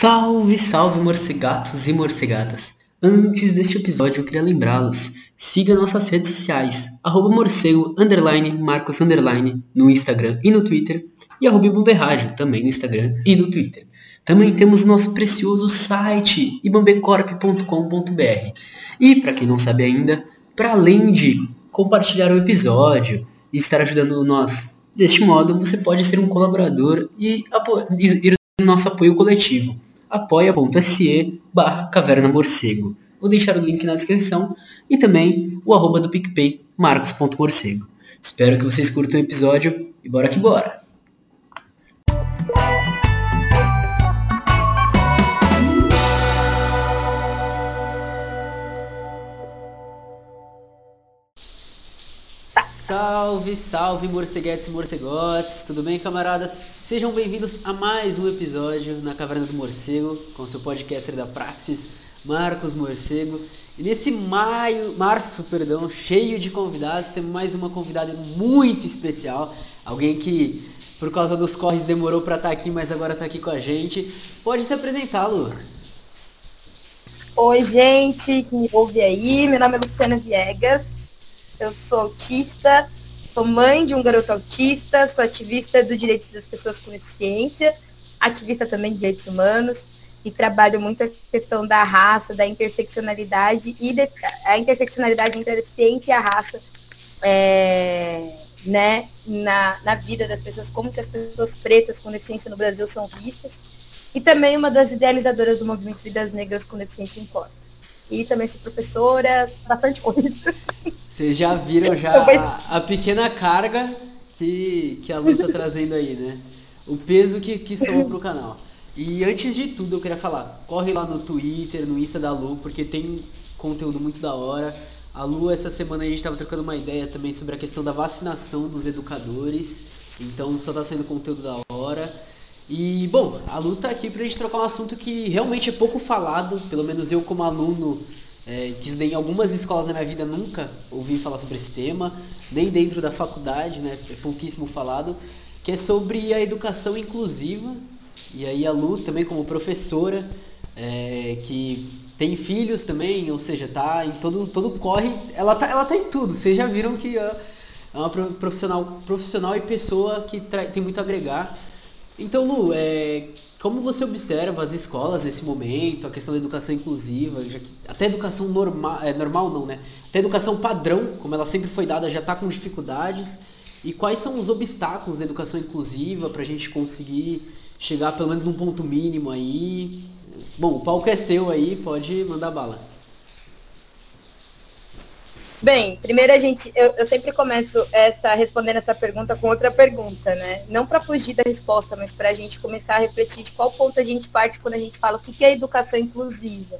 Salve, salve morcegatos e morcegatas! Antes deste episódio eu queria lembrá-los, siga nossas redes sociais, arroba morcego, underline, marcos, underline, no Instagram e no Twitter, e arroba também no Instagram e no Twitter. Também temos nosso precioso site, ibambecorp.com.br. E, para quem não sabe ainda, para além de compartilhar o episódio e estar ajudando nós deste modo, você pode ser um colaborador e ir no nosso apoio coletivo apoia.se barra caverna morcego. Vou deixar o link na descrição e também o arroba do PicPay, marcos.morcego. Espero que vocês curtam o episódio e bora que bora! Salve, salve morceguetes e morcegotes, tudo bem camaradas? Sejam bem-vindos a mais um episódio na Caverna do Morcego, com seu podcaster da Praxis, Marcos Morcego. E nesse maio, março, perdão, cheio de convidados, temos mais uma convidada muito especial, alguém que por causa dos corres demorou para estar tá aqui, mas agora está aqui com a gente. Pode se apresentar, Lu. Oi, gente, que me ouve aí. Meu nome é Luciana Viegas. Eu sou autista, Sou mãe de um garoto autista, sou ativista do direito das pessoas com deficiência, ativista também de direitos humanos e trabalho muito a questão da raça, da interseccionalidade e de, a interseccionalidade entre a deficiência e a raça é, né, na, na vida das pessoas, como que as pessoas pretas com deficiência no Brasil são vistas. E também uma das idealizadoras do movimento Vidas Negras com Deficiência Importa. E também sou professora, bastante coisa. Vocês já viram já a, a, pequena carga que, que a Lu tá trazendo aí, né? O peso que, que soma pro canal. E antes de tudo eu queria falar, corre lá no Twitter, no Insta da Lu, porque tem conteúdo muito da hora. A Lu, essa semana a gente estava trocando uma ideia também sobre a questão da vacinação dos educadores. Então só tá saindo conteúdo da hora. E, bom, a Lu tá aqui pra gente trocar um assunto que realmente é pouco falado, pelo menos eu como aluno é, em algumas escolas da minha vida, nunca ouvi falar sobre esse tema, nem dentro da faculdade, né, é pouquíssimo falado, que é sobre a educação inclusiva. E aí a Lu também como professora, é, que tem filhos também, ou seja, tá em todo, todo corre, ela tá, ela tá em tudo. Vocês já viram que é uma profissional, profissional e pessoa que tem muito a agregar. Então, Lu, é, como você observa as escolas nesse momento, a questão da educação inclusiva, já que até educação normal, é, normal não, né? Até educação padrão, como ela sempre foi dada, já está com dificuldades. E quais são os obstáculos da educação inclusiva para a gente conseguir chegar pelo menos num ponto mínimo aí? Bom, o palco é seu aí, pode mandar bala. Bem, primeiro a gente, eu, eu, sempre começo essa respondendo essa pergunta com outra pergunta, né? Não para fugir da resposta, mas para a gente começar a refletir de qual ponto a gente parte quando a gente fala o que, que é educação inclusiva.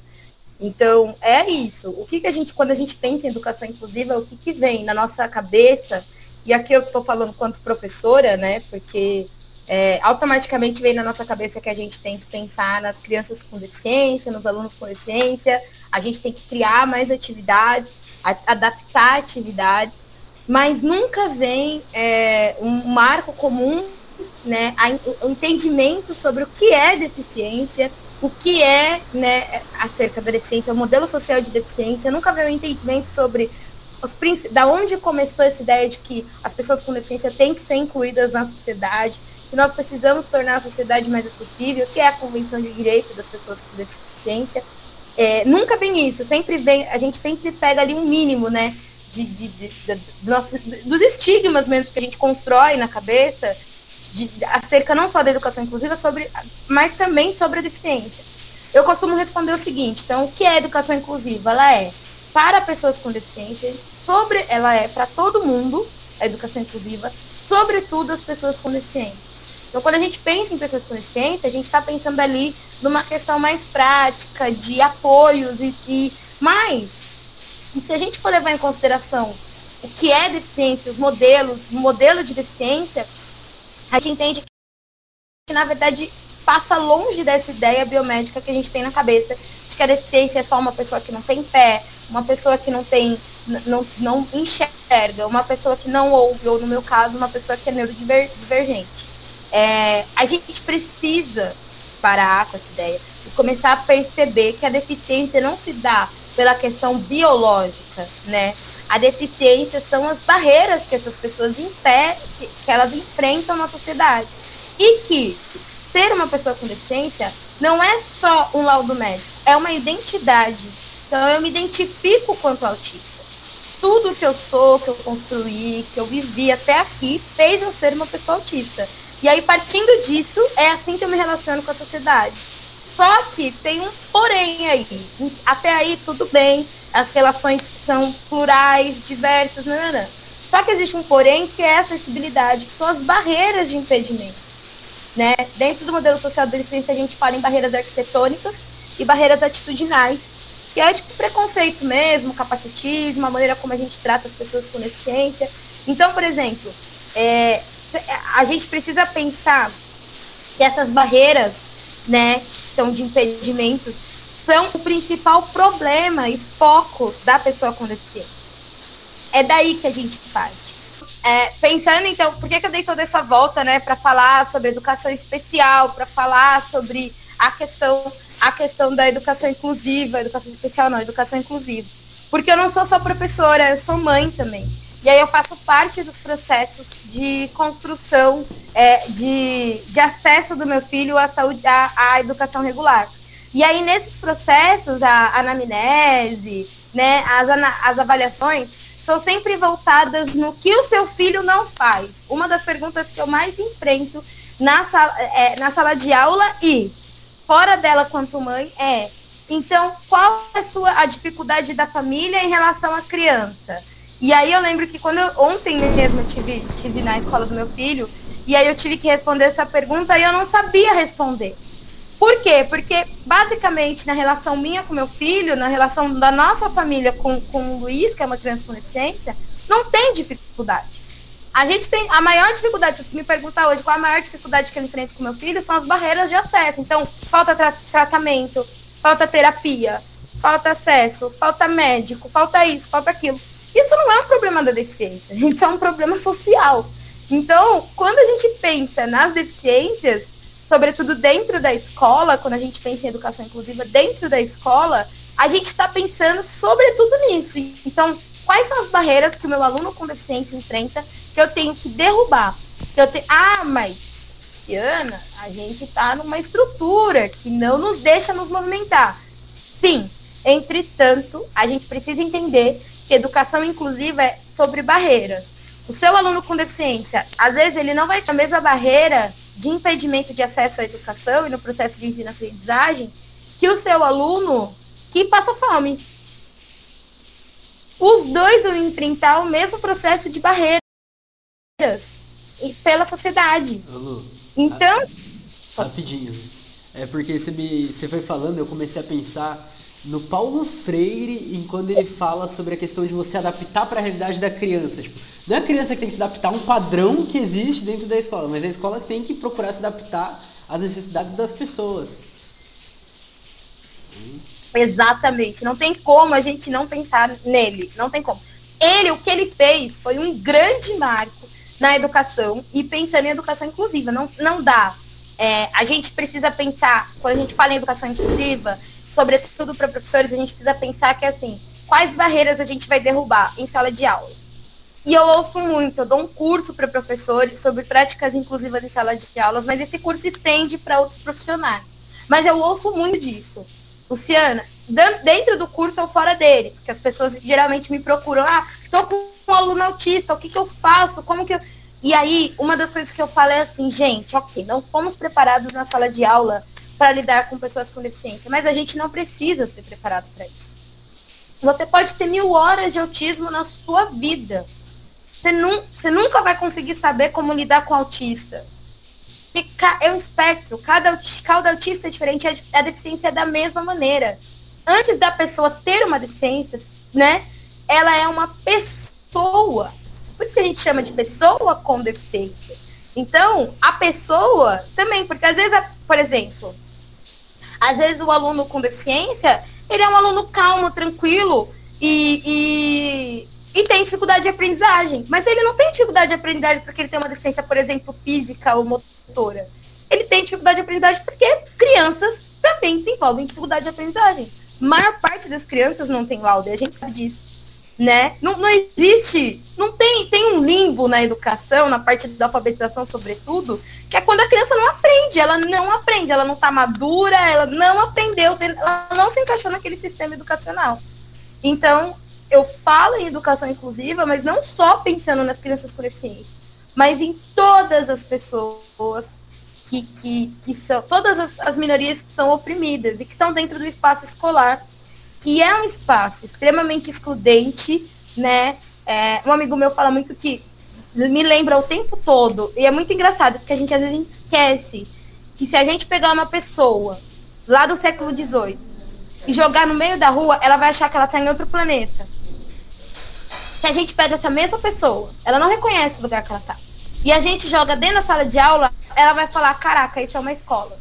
Então, é isso. O que, que a gente, quando a gente pensa em educação inclusiva, o que, que vem na nossa cabeça? E aqui eu estou falando quanto professora, né? Porque é, automaticamente vem na nossa cabeça que a gente tem que pensar nas crianças com deficiência, nos alunos com deficiência, a gente tem que criar mais atividades adaptar a atividade, mas nunca vem é, um marco comum, né, o entendimento sobre o que é deficiência, o que é né, acerca da deficiência, o modelo social de deficiência, nunca vem um entendimento sobre os da onde começou essa ideia de que as pessoas com deficiência têm que ser incluídas na sociedade, que nós precisamos tornar a sociedade mais acessível, que é a Convenção de Direito das Pessoas com Deficiência. É, nunca vem isso, sempre vem, a gente sempre pega ali um mínimo, né? De, de, de, de nosso, dos estigmas mesmo que a gente constrói na cabeça de, acerca não só da educação inclusiva, sobre, mas também sobre a deficiência. Eu costumo responder o seguinte, então, o que é educação inclusiva? Ela é para pessoas com deficiência, sobre, ela é para todo mundo, a educação inclusiva, sobretudo as pessoas com deficiência. Então, quando a gente pensa em pessoas com deficiência, a gente está pensando ali numa questão mais prática, de apoios e, e mais. E se a gente for levar em consideração o que é deficiência, os modelos, o modelo de deficiência, a gente entende que, na verdade, passa longe dessa ideia biomédica que a gente tem na cabeça de que a deficiência é só uma pessoa que não tem pé, uma pessoa que não tem, não, não enxerga, uma pessoa que não ouve, ou no meu caso, uma pessoa que é neurodivergente. É, a gente precisa parar com essa ideia e começar a perceber que a deficiência não se dá pela questão biológica, né? A deficiência são as barreiras que essas pessoas impedem, que elas enfrentam na sociedade. E que ser uma pessoa com deficiência não é só um laudo médico, é uma identidade. Então eu me identifico quanto autista. Tudo que eu sou, que eu construí, que eu vivi até aqui, fez eu ser uma pessoa autista. E aí, partindo disso, é assim que eu me relaciono com a sociedade. Só que tem um porém aí. Até aí, tudo bem, as relações são plurais, diversas, não, não, não. Só que existe um porém que é a acessibilidade, que são as barreiras de impedimento. Né? Dentro do modelo social da deficiência, a gente fala em barreiras arquitetônicas e barreiras atitudinais, que é tipo preconceito mesmo, capacitismo, a maneira como a gente trata as pessoas com deficiência. Então, por exemplo, é, a gente precisa pensar que essas barreiras, né, que são de impedimentos, são o principal problema e foco da pessoa com deficiência. É daí que a gente parte. É, pensando então, por que, que eu dei toda essa volta, né, para falar sobre educação especial, para falar sobre a questão, a questão da educação inclusiva, educação especial não, educação inclusiva. Porque eu não sou só professora, eu sou mãe também. E aí eu faço parte dos processos de construção é, de, de acesso do meu filho à saúde, à, à educação regular. E aí nesses processos, a anamnese, né, as, as avaliações são sempre voltadas no que o seu filho não faz. Uma das perguntas que eu mais enfrento na sala, é, na sala de aula e fora dela quanto mãe é então qual é a sua a dificuldade da família em relação à criança? E aí eu lembro que quando eu, ontem mesmo eu tive, tive na escola do meu filho, e aí eu tive que responder essa pergunta e eu não sabia responder. Por quê? Porque basicamente na relação minha com meu filho, na relação da nossa família com, com o Luiz, que é uma criança com deficiência, não tem dificuldade. A gente tem a maior dificuldade, se me perguntar hoje qual a maior dificuldade que eu enfrento com meu filho, são as barreiras de acesso. Então, falta tra tratamento, falta terapia, falta acesso, falta médico, falta isso, falta aquilo. Isso não é um problema da deficiência, isso é um problema social. Então, quando a gente pensa nas deficiências, sobretudo dentro da escola, quando a gente pensa em educação inclusiva dentro da escola, a gente está pensando sobretudo nisso. Então, quais são as barreiras que o meu aluno com deficiência enfrenta que eu tenho que derrubar? Que eu te... Ah, mas, Luciana, a gente está numa estrutura que não nos deixa nos movimentar. Sim, entretanto, a gente precisa entender que educação inclusiva é sobre barreiras. O seu aluno com deficiência, às vezes ele não vai ter a mesma barreira de impedimento de acesso à educação e no processo de ensino-aprendizagem que o seu aluno que passa fome. Os dois vão enfrentar o mesmo processo de barreiras pela sociedade. Lu, então. Rapidinho. É porque você, me, você foi falando, eu comecei a pensar no Paulo Freire em quando ele fala sobre a questão de você adaptar para a realidade da criança. Tipo, não é a criança que tem que se adaptar a um padrão que existe dentro da escola, mas a escola tem que procurar se adaptar às necessidades das pessoas. Exatamente. Não tem como a gente não pensar nele. Não tem como. Ele, o que ele fez foi um grande marco na educação e pensando em educação inclusiva. Não, não dá. É, a gente precisa pensar, quando a gente fala em educação inclusiva, sobretudo para professores, a gente precisa pensar que assim, quais barreiras a gente vai derrubar em sala de aula. E eu ouço muito, eu dou um curso para professores sobre práticas inclusivas em sala de aulas, mas esse curso estende para outros profissionais. Mas eu ouço muito disso. Luciana, dentro do curso ou fora dele, porque as pessoas geralmente me procuram, ah, tô com um aluno autista, o que, que eu faço? Como que eu... E aí, uma das coisas que eu falo é assim, gente, ok, não fomos preparados na sala de aula para lidar com pessoas com deficiência, mas a gente não precisa ser preparado para isso. Você pode ter mil horas de autismo na sua vida. Você, nu você nunca vai conseguir saber como lidar com autista. É um espectro, cada, cada autista é diferente, a deficiência é da mesma maneira. Antes da pessoa ter uma deficiência, né, ela é uma pessoa. Por isso que a gente chama de pessoa com deficiência. Então, a pessoa também, porque às vezes, por exemplo, às vezes o aluno com deficiência, ele é um aluno calmo, tranquilo e, e, e tem dificuldade de aprendizagem. Mas ele não tem dificuldade de aprendizagem porque ele tem uma deficiência, por exemplo, física ou motora. ele tem dificuldade de aprendizagem porque crianças também desenvolvem dificuldade de aprendizagem. A maior parte das crianças não tem laudo, e a gente sabe disso né? Não, não existe, não tem, tem um limbo na educação, na parte da alfabetização, sobretudo, que é quando a criança não aprende, ela não aprende, ela não está madura, ela não aprendeu, ela não se encaixou naquele sistema educacional. Então, eu falo em educação inclusiva, mas não só pensando nas crianças com deficiência, mas em todas as pessoas que, que, que são, todas as, as minorias que são oprimidas e que estão dentro do espaço escolar que é um espaço extremamente excludente, né? É, um amigo meu fala muito que me lembra o tempo todo, e é muito engraçado, porque a gente às vezes esquece que se a gente pegar uma pessoa lá do século XVIII e jogar no meio da rua, ela vai achar que ela está em outro planeta. Se a gente pega essa mesma pessoa, ela não reconhece o lugar que ela está. E a gente joga dentro da sala de aula, ela vai falar, caraca, isso é uma escola.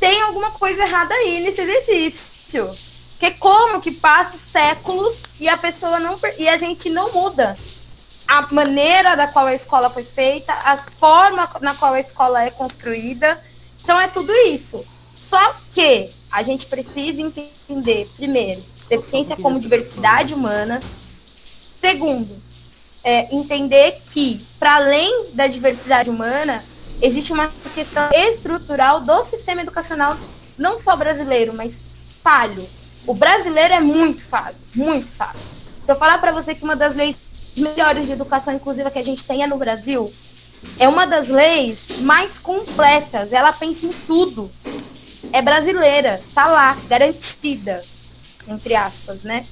Tem alguma coisa errada aí nesse exercício. Porque como que passa séculos e a pessoa não e a gente não muda a maneira da qual a escola foi feita, a forma na qual a escola é construída. Então é tudo isso. Só que a gente precisa entender, primeiro, deficiência como diversidade humana. Segundo, é, entender que, para além da diversidade humana, existe uma questão estrutural do sistema educacional, não só brasileiro, mas falho. O brasileiro é muito falho, muito. Se eu falar para você que uma das leis melhores de educação inclusiva que a gente tem é no Brasil, é uma das leis mais completas. Ela pensa em tudo. É brasileira, tá lá, garantida, entre aspas, né?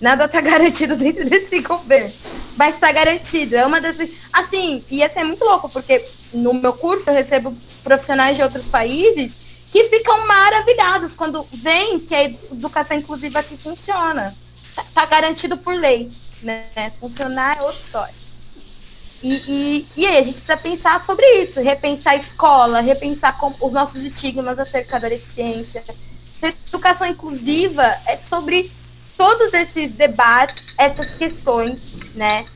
Nada tá garantido dentro desse governo, mas está garantido. É uma das assim, e essa é muito louco porque no meu curso eu recebo profissionais de outros países que ficam maravilhados quando veem que a educação inclusiva aqui funciona. Tá, tá garantido por lei, né? Funcionar é outra história. E, e, e, aí a gente precisa pensar sobre isso, repensar a escola, repensar os nossos estigmas acerca da deficiência. educação inclusiva é sobre todos esses debates, essas questões, né?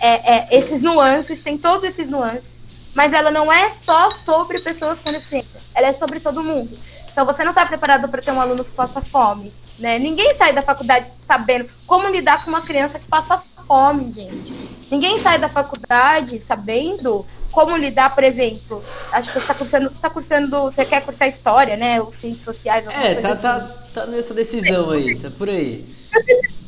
É, é, esses nuances, tem todos esses nuances, mas ela não é só sobre pessoas com deficiência ela é sobre todo mundo. Então você não está preparado para ter um aluno que passa fome. Né? Ninguém sai da faculdade sabendo como lidar com uma criança que passa fome, gente. Ninguém sai da faculdade sabendo como lidar, por exemplo. Acho que você está cursando, você tá cursando, você quer cursar história, né? Ou ciências sociais. É, tá, tá, tá nessa decisão aí, tá por aí.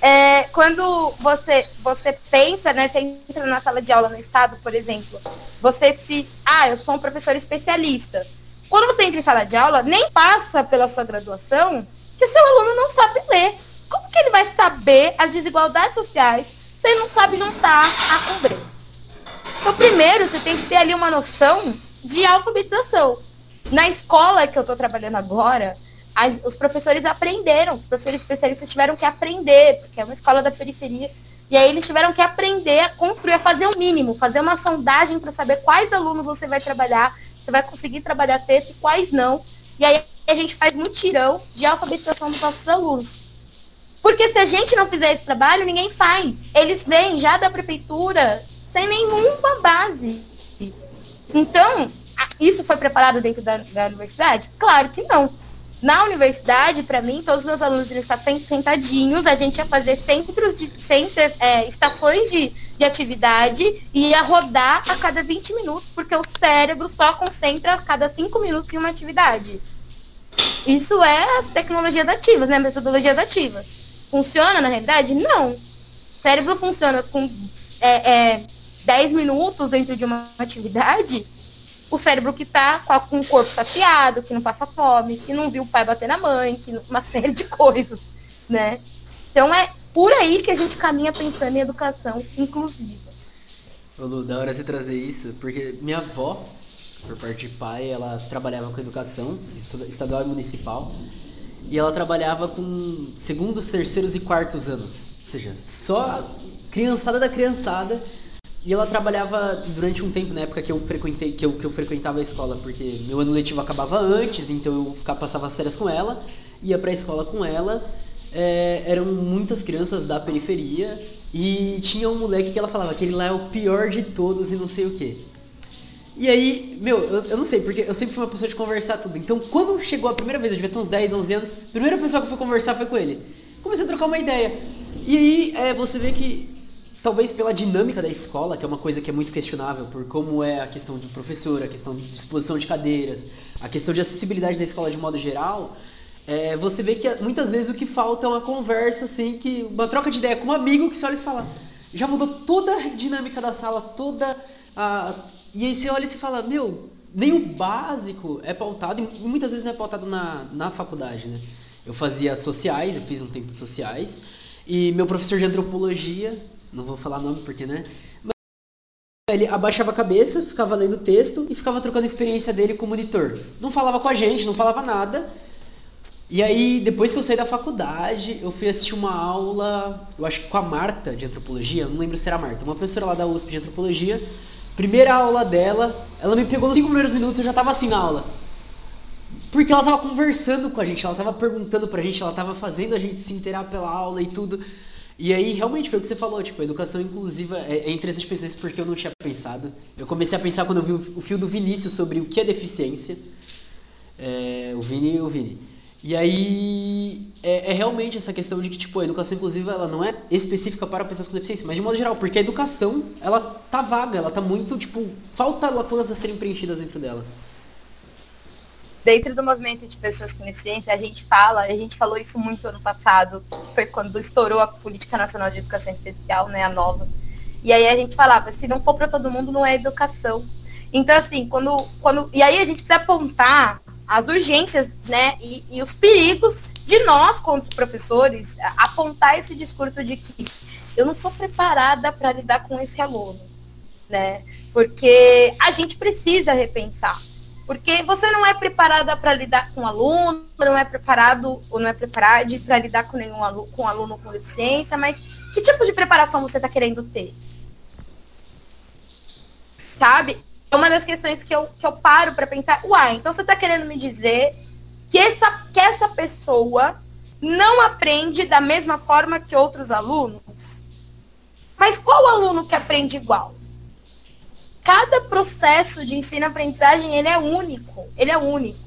É, quando você, você pensa, né, você entra na sala de aula no estado, por exemplo, você se. Ah, eu sou um professor especialista. Quando você entra em sala de aula, nem passa pela sua graduação que o seu aluno não sabe ler. Como que ele vai saber as desigualdades sociais se ele não sabe juntar A com? Então, primeiro, você tem que ter ali uma noção de alfabetização. Na escola que eu estou trabalhando agora, os professores aprenderam, os professores especialistas tiveram que aprender, porque é uma escola da periferia, e aí eles tiveram que aprender a construir, a fazer o mínimo, fazer uma sondagem para saber quais alunos você vai trabalhar, você vai conseguir trabalhar texto e quais não. E aí a gente faz mutirão de alfabetização dos nossos alunos. Porque se a gente não fizer esse trabalho, ninguém faz. Eles vêm já da prefeitura sem nenhuma base. Então, isso foi preparado dentro da, da universidade? Claro que não. Na universidade, para mim, todos os meus alunos iam estar sentadinhos, a gente ia fazer centros de centros, é, estações de, de atividade e ia rodar a cada 20 minutos, porque o cérebro só concentra a cada 5 minutos em uma atividade. Isso é as tecnologias ativas, né? Metodologias ativas. Funciona na realidade? Não. O cérebro funciona com é, é, 10 minutos dentro de uma atividade o cérebro que está com o corpo saciado, que não passa fome, que não viu o pai bater na mãe, que uma série de coisas, né? Então é por aí que a gente caminha pensando em educação inclusiva. Ô Lu, da hora você trazer isso, porque minha avó, por parte de pai, ela trabalhava com educação estadual e municipal, e ela trabalhava com segundos, terceiros e quartos anos. Ou seja, só criançada da criançada e ela trabalhava durante um tempo, na época que eu frequentei, que eu, que eu frequentava a escola, porque meu ano letivo acabava antes, então eu ficava, passava as férias com ela, ia pra escola com ela. É, eram muitas crianças da periferia e tinha um moleque que ela falava que ele lá é o pior de todos e não sei o que. E aí, meu, eu, eu, não sei, porque eu sempre fui uma pessoa de conversar tudo. Então, quando chegou a primeira vez, eu devia ter uns 10, 11 anos, a primeira pessoa que eu fui conversar foi com ele. Comecei a trocar uma ideia. E aí, é, você vê que, talvez pela dinâmica da escola, que é uma coisa que é muito questionável, por como é a questão de professor, a questão de disposição de cadeiras, a questão de acessibilidade da escola de modo geral, é, você vê que muitas vezes o que falta é uma conversa, assim, que uma troca de ideia com um amigo que você olha e fala, já mudou toda a dinâmica da sala, toda a e aí você olha e você fala, meu, nem o básico é pautado, e muitas vezes não é pautado na, na faculdade, né? Eu fazia sociais, eu fiz um tempo de sociais, e meu professor de antropologia, não vou falar nome porque, né? Ele abaixava a cabeça, ficava lendo o texto e ficava trocando a experiência dele com o monitor. Não falava com a gente, não falava nada. E aí, depois que eu saí da faculdade, eu fui assistir uma aula, eu acho que com a Marta de antropologia, não lembro se era a Marta, uma professora lá da USP de antropologia, Primeira aula dela, ela me pegou nos cinco primeiros minutos eu já tava assim na aula. Porque ela tava conversando com a gente, ela tava perguntando pra gente, ela tava fazendo a gente se inteirar pela aula e tudo. E aí, realmente, foi o que você falou, tipo, a educação inclusiva, é, é interessante pensar isso porque eu não tinha pensado. Eu comecei a pensar quando eu vi o, o fio do Vinícius sobre o que é deficiência. É, o Vini o Vini. E aí é, é, realmente essa questão de que tipo a educação inclusiva ela não é específica para pessoas com deficiência, mas de modo geral, porque a educação ela tá vaga, ela tá muito tipo falta lacunas a serem preenchidas dentro dela. Dentro do movimento de pessoas com deficiência, a gente fala, a gente falou isso muito ano passado, foi quando estourou a Política Nacional de Educação Especial, né, a nova. E aí a gente falava, se não for para todo mundo, não é educação. Então, assim, quando, quando. E aí a gente precisa apontar as urgências né, e, e os perigos de nós, como professores, apontar esse discurso de que eu não sou preparada para lidar com esse aluno, né? Porque a gente precisa repensar. Porque você não é preparada para lidar com aluno, não é preparado ou não é preparado para lidar com nenhum aluno, com aluno com deficiência, mas que tipo de preparação você está querendo ter? Sabe? é uma das questões que eu, que eu paro para pensar, uai, então você está querendo me dizer que essa, que essa pessoa não aprende da mesma forma que outros alunos? Mas qual aluno que aprende igual? Cada processo de ensino-aprendizagem ele é único, ele é único,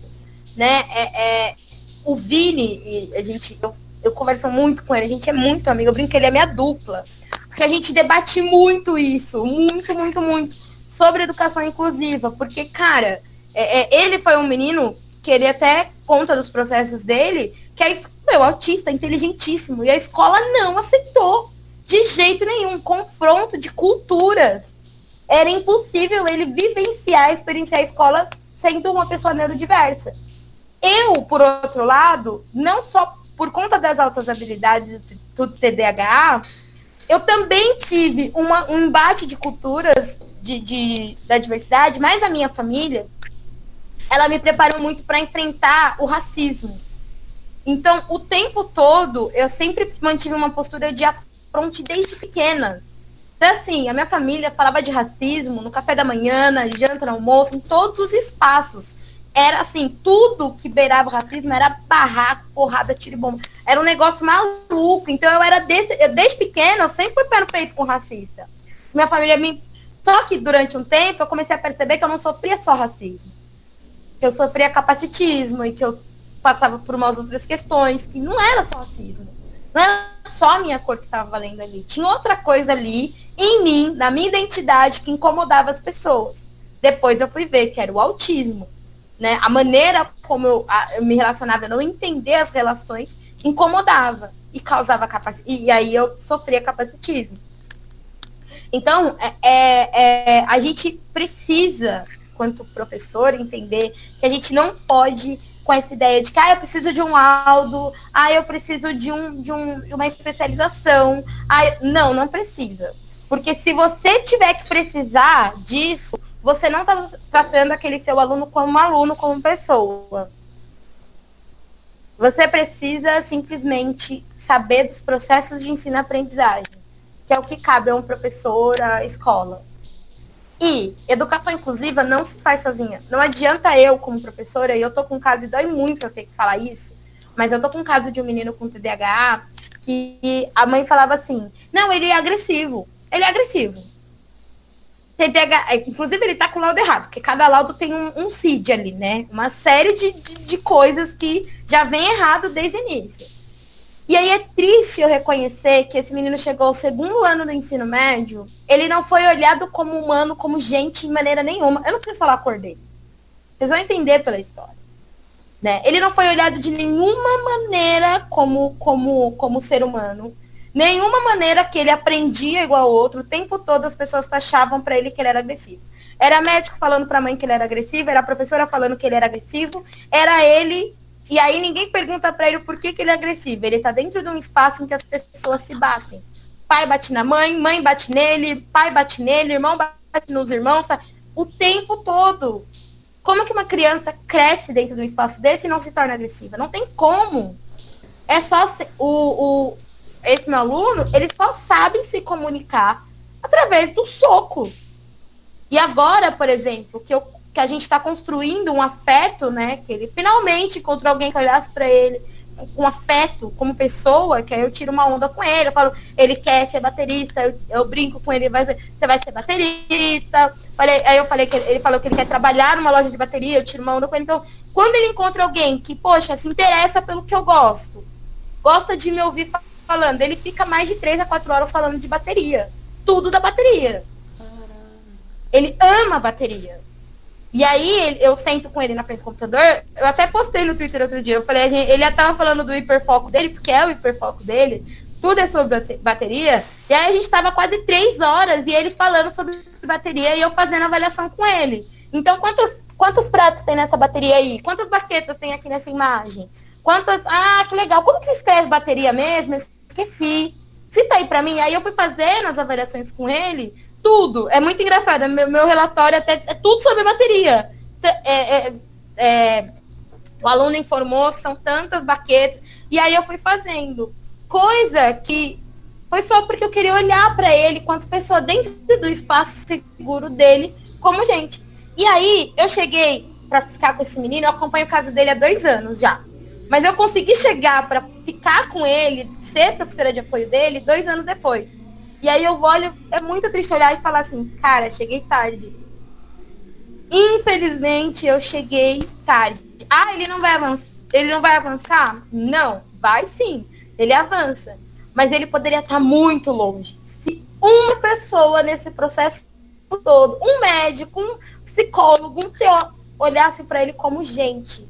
né? É, é, o Vini, a gente, eu, eu converso muito com ele, a gente é muito amigo, eu brinco que ele é minha dupla, porque a gente debate muito isso, muito, muito, muito sobre educação inclusiva, porque, cara, é, é, ele foi um menino que ele até conta dos processos dele, que é meu, autista, inteligentíssimo, e a escola não aceitou de jeito nenhum, confronto de culturas. Era impossível ele vivenciar, experienciar a escola sendo uma pessoa neurodiversa. Eu, por outro lado, não só por conta das altas habilidades do TDAH, eu também tive uma, um embate de culturas de, de, da diversidade, mas a minha família, ela me preparou muito para enfrentar o racismo. Então, o tempo todo, eu sempre mantive uma postura de afronte desde pequena. Então, assim, a minha família falava de racismo no café da manhã, na janta, no almoço, em todos os espaços. Era assim, tudo que beirava o racismo era barraco, porrada, tiro e bomba. Era um negócio maluco. Então eu era desse, eu, desde pequena, eu sempre fui pé no peito com racista. Minha família me só que durante um tempo eu comecei a perceber que eu não sofria só racismo. Que eu sofria capacitismo e que eu passava por umas outras questões, que não era só racismo. Não era só a minha cor que estava valendo ali. Tinha outra coisa ali em mim, na minha identidade, que incomodava as pessoas. Depois eu fui ver que era o autismo. Né? A maneira como eu, a, eu me relacionava, eu não entender as relações, incomodava e causava capacitismo. E aí eu sofria capacitismo. Então, é, é, é, a gente precisa, quanto professor, entender que a gente não pode com essa ideia de que ah, eu preciso de um laudo, ah, eu preciso de, um, de um, uma especialização. Ah, não, não precisa. Porque se você tiver que precisar disso, você não está tratando aquele seu aluno como aluno, como pessoa. Você precisa simplesmente saber dos processos de ensino-aprendizagem que é o que cabe a um professor, à escola. E educação inclusiva não se faz sozinha. Não adianta eu, como professora, e eu tô com um caso, e dói muito eu ter que falar isso, mas eu tô com um caso de um menino com TDAH que a mãe falava assim, não, ele é agressivo. Ele é agressivo. TDAH, é, inclusive ele tá com o laudo errado, porque cada laudo tem um, um CID ali, né? Uma série de, de, de coisas que já vem errado desde o início. E aí é triste eu reconhecer que esse menino chegou ao segundo ano do ensino médio, ele não foi olhado como humano, como gente, em maneira nenhuma. Eu não preciso falar a cor dele. Vocês vão entender pela história. Né? Ele não foi olhado de nenhuma maneira como, como, como ser humano. Nenhuma maneira que ele aprendia igual ao outro. O tempo todo as pessoas taxavam para ele que ele era agressivo. Era médico falando para a mãe que ele era agressivo, era professora falando que ele era agressivo, era ele e aí ninguém pergunta para ele por que, que ele é agressivo. Ele está dentro de um espaço em que as pessoas se batem. Pai bate na mãe, mãe bate nele, pai bate nele, irmão bate nos irmãos, o tempo todo. Como que uma criança cresce dentro de um espaço desse e não se torna agressiva? Não tem como. É só se, o, o esse meu aluno, ele só sabe se comunicar através do soco. E agora, por exemplo, que eu que a gente está construindo um afeto, né? Que ele finalmente encontrou alguém que olhasse para ele com afeto como pessoa, que aí eu tiro uma onda com ele, eu falo, ele quer ser baterista, eu, eu brinco com ele, vai ser, você vai ser baterista. Falei, aí eu falei que ele, ele falou que ele quer trabalhar numa loja de bateria, eu tiro uma onda com ele. Então, quando ele encontra alguém que, poxa, se interessa pelo que eu gosto, gosta de me ouvir falando, ele fica mais de três a quatro horas falando de bateria. Tudo da bateria. Ele ama a bateria. E aí eu sento com ele na frente do computador. Eu até postei no Twitter outro dia. Eu falei, gente, ele tava falando do hiperfoco dele, porque é o hiperfoco dele. Tudo é sobre bateria. E aí a gente tava quase três horas e ele falando sobre bateria e eu fazendo avaliação com ele. Então, quantos, quantos pratos tem nessa bateria aí? Quantas baquetas tem aqui nessa imagem? Quantas. Ah, que legal. Como que se escreve bateria mesmo? Eu esqueci. Cita aí pra mim. Aí eu fui fazendo as avaliações com ele tudo. É muito engraçado. Meu, meu relatório até, é tudo sobre bateria. É, é, é, o aluno informou que são tantas baquetas. E aí eu fui fazendo. Coisa que foi só porque eu queria olhar para ele quanto pessoa dentro do espaço seguro dele, como gente. E aí eu cheguei para ficar com esse menino, eu acompanho o caso dele há dois anos já. Mas eu consegui chegar para ficar com ele, ser professora de apoio dele, dois anos depois. E aí eu olho, é muito triste olhar e falar assim, cara, cheguei tarde. Infelizmente eu cheguei tarde. Ah, ele não vai avançar? Ele não vai avançar? Não, vai sim. Ele avança. Mas ele poderia estar muito longe. Se uma pessoa nesse processo todo, um médico, um psicólogo, um teólogo, olhasse para ele como gente,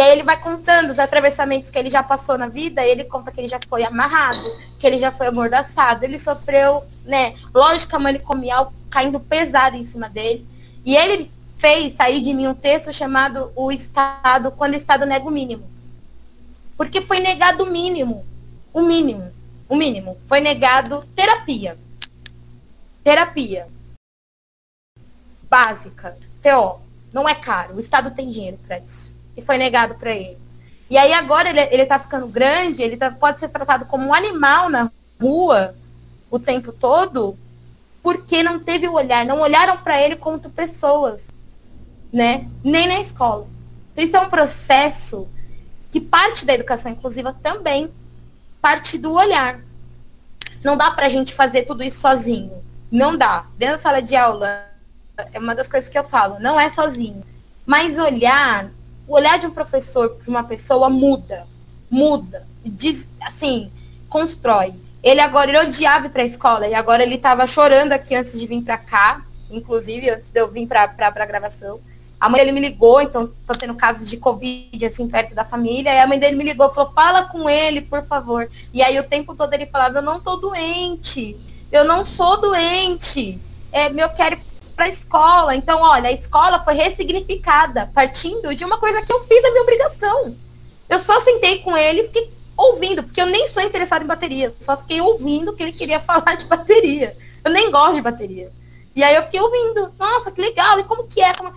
e aí ele vai contando os atravessamentos que ele já passou na vida, ele conta que ele já foi amarrado, que ele já foi amordaçado, ele sofreu, né, lógica manicomial caindo pesado em cima dele. E ele fez sair de mim um texto chamado O Estado, quando o Estado nega o mínimo. Porque foi negado o mínimo. O mínimo. O mínimo. Foi negado terapia. Terapia. Básica. TO. Não é caro. O Estado tem dinheiro para isso e foi negado para ele. E aí agora ele, ele tá ficando grande, ele tá, pode ser tratado como um animal na rua o tempo todo, porque não teve o olhar, não olharam para ele como pessoas, né? Nem na escola. Então isso é um processo que parte da educação inclusiva também parte do olhar. Não dá para a gente fazer tudo isso sozinho. Não dá. Dentro da sala de aula, é uma das coisas que eu falo, não é sozinho. Mas olhar o olhar de um professor para uma pessoa muda, muda, diz, assim, constrói. Ele agora, ele odiava ir para a escola e agora ele estava chorando aqui antes de vir para cá, inclusive antes de eu vir para a gravação. A mãe dele me ligou, então tô tendo casos de Covid, assim, perto da família. E a mãe dele me ligou, falou, fala com ele, por favor. E aí o tempo todo ele falava, eu não tô doente. Eu não sou doente. É, eu quero para a escola. Então, olha, a escola foi ressignificada, partindo de uma coisa que eu fiz a minha obrigação. Eu só sentei com ele e fiquei ouvindo, porque eu nem sou interessada em bateria, só fiquei ouvindo que ele queria falar de bateria. Eu nem gosto de bateria. E aí eu fiquei ouvindo, nossa, que legal, e como que é? Como...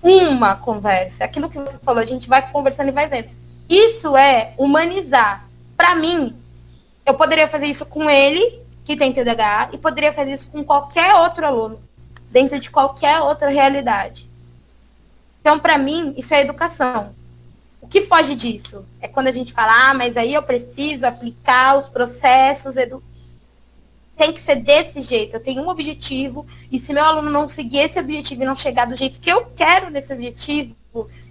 Uma conversa, aquilo que você falou, a gente vai conversando e vai vendo. Isso é humanizar. Para mim, eu poderia fazer isso com ele, que tem TDAH, e poderia fazer isso com qualquer outro aluno dentro de qualquer outra realidade. Então, para mim, isso é educação. O que foge disso? É quando a gente fala, ah, mas aí eu preciso aplicar os processos edu... tem que ser desse jeito. Eu tenho um objetivo e se meu aluno não seguir esse objetivo e não chegar do jeito que eu quero nesse objetivo,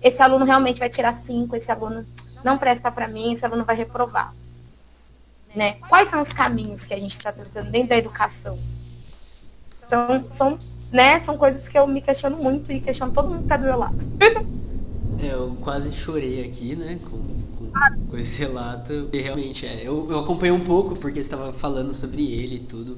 esse aluno realmente vai tirar cinco, esse aluno não presta para mim, esse aluno vai reprovar. Né? Quais são os caminhos que a gente está tratando dentro da educação? Então, são, né, são coisas que eu me questiono muito e questiono todo mundo que está do meu lado. É, eu quase chorei aqui, né, com, com, com esse relato. E realmente, é, eu, eu acompanhei um pouco porque estava falando sobre ele e tudo.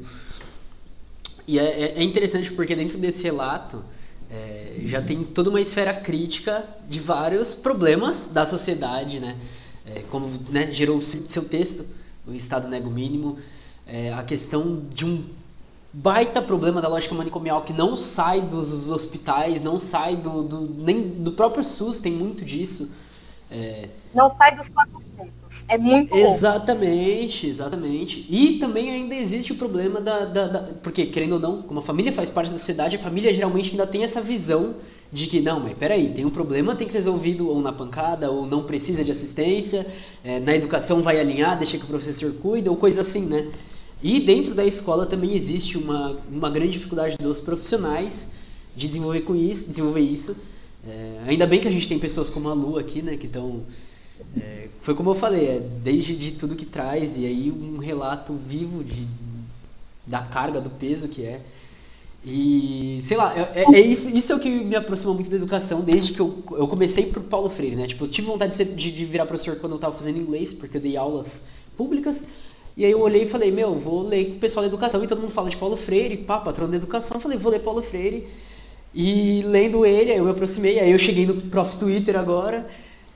E é, é, é interessante porque dentro desse relato é, já tem toda uma esfera crítica de vários problemas da sociedade, né? É, como né, gerou seu texto, o Estado nego mínimo, é, a questão de um baita problema da lógica manicomial que não sai dos hospitais, não sai do, do nem do próprio SUS, tem muito disso. É... Não sai dos quatro pontos. É muito Exatamente, exatamente. E também ainda existe o problema da, da, da, Porque, querendo ou não, como a família faz parte da sociedade, a família geralmente ainda tem essa visão de que, não, mas peraí, tem um problema, tem que ser resolvido ou na pancada, ou não precisa de assistência, é, na educação vai alinhar, deixa que o professor cuida, ou coisa assim, né? E dentro da escola também existe uma, uma grande dificuldade dos profissionais de desenvolver com isso, desenvolver isso. É, ainda bem que a gente tem pessoas como a Lu aqui, né, que estão. É, foi como eu falei, é, desde de tudo que traz, e aí um relato vivo de, da carga, do peso que é. E, sei lá, é, é, é isso, isso é o que me aproxima muito da educação, desde que eu, eu comecei pro Paulo Freire, né? Tipo, eu tive vontade de, ser, de, de virar professor quando eu estava fazendo inglês, porque eu dei aulas públicas, e aí eu olhei e falei, meu, vou ler o pessoal da educação, e todo mundo fala de Paulo Freire, pá, patrono da educação, falei, vou ler Paulo Freire. E lendo ele, aí eu me aproximei, aí eu cheguei no Prof Twitter agora,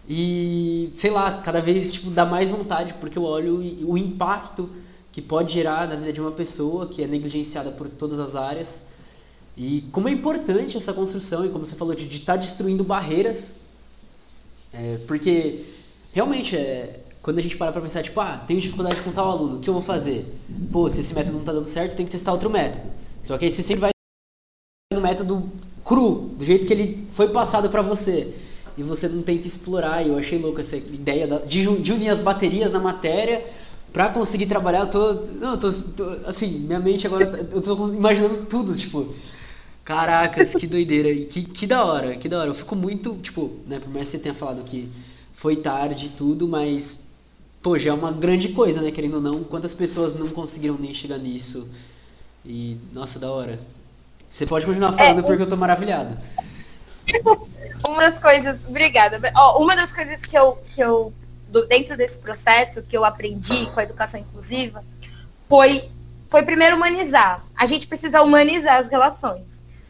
e sei lá, cada vez tipo, dá mais vontade, porque eu olho o impacto que pode gerar na vida de uma pessoa que é negligenciada por todas as áreas. E como é importante essa construção, e como você falou, de estar tá destruindo barreiras, é, porque realmente é, quando a gente para pra pensar, tipo, ah, tenho dificuldade com tal aluno, o que eu vou fazer? Pô, se esse método não tá dando certo, tem que testar outro método. Só que aí você sempre vai no método cru, do jeito que ele foi passado para você. E você não tenta explorar. E eu achei louco essa ideia de, de unir as baterias na matéria para conseguir trabalhar. Eu tô, não, eu tô, tô, assim, minha mente agora, eu tô imaginando tudo, tipo, caracas, que doideira. Que, que da hora, que da hora. Eu fico muito, tipo, né, por mais que você tenha falado que foi tarde e tudo, mas pô, já é uma grande coisa, né? Querendo ou não, quantas pessoas não conseguiram nem chegar nisso. E, nossa, da hora. Você pode continuar falando é, porque eu tô maravilhado. uma das coisas, obrigada. Ó, uma das coisas que eu, que eu, dentro desse processo, que eu aprendi com a educação inclusiva, foi, foi primeiro humanizar. A gente precisa humanizar as relações.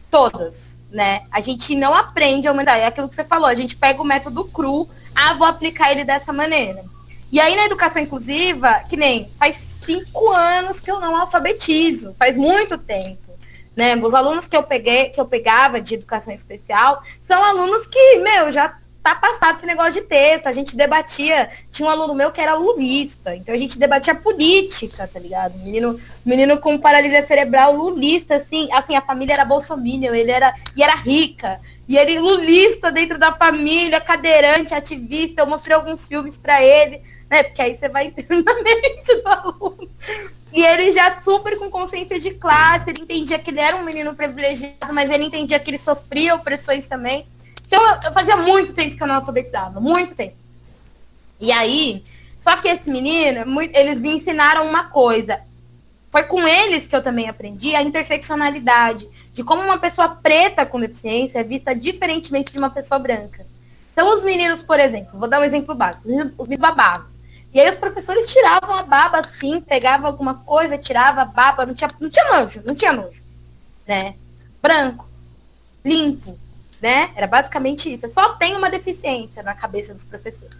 Todas, né? A gente não aprende a humanizar. É aquilo que você falou, a gente pega o método cru, ah, vou aplicar ele dessa maneira. E aí na educação inclusiva, que nem faz cinco anos que eu não alfabetizo, faz muito tempo. Né? Os alunos que eu peguei, que eu pegava de educação especial, são alunos que, meu, já tá passado esse negócio de texto, a gente debatia, tinha um aluno meu que era lulista, então a gente debatia política, tá ligado? Menino, menino com paralisia cerebral lulista, assim, assim, a família era bolsominion, ele era, e era rica, e ele lulista dentro da família, cadeirante, ativista, eu mostrei alguns filmes para ele, né? Porque aí você vai entrando na mente do aluno. E ele já super com consciência de classe, ele entendia que ele era um menino privilegiado, mas ele entendia que ele sofria opressões também. Então eu, eu fazia muito tempo que eu não alfabetizava, muito tempo. E aí, só que esse menino, muito, eles me ensinaram uma coisa. Foi com eles que eu também aprendi a interseccionalidade, de como uma pessoa preta com deficiência é vista diferentemente de uma pessoa branca. Então, os meninos, por exemplo, vou dar um exemplo básico, os meninos babavam. E aí os professores tiravam a baba assim, pegavam alguma coisa, tirava a baba, não tinha, não tinha nojo, não tinha nojo. Né? Branco, limpo, né? Era basicamente isso. Só tem uma deficiência na cabeça dos professores.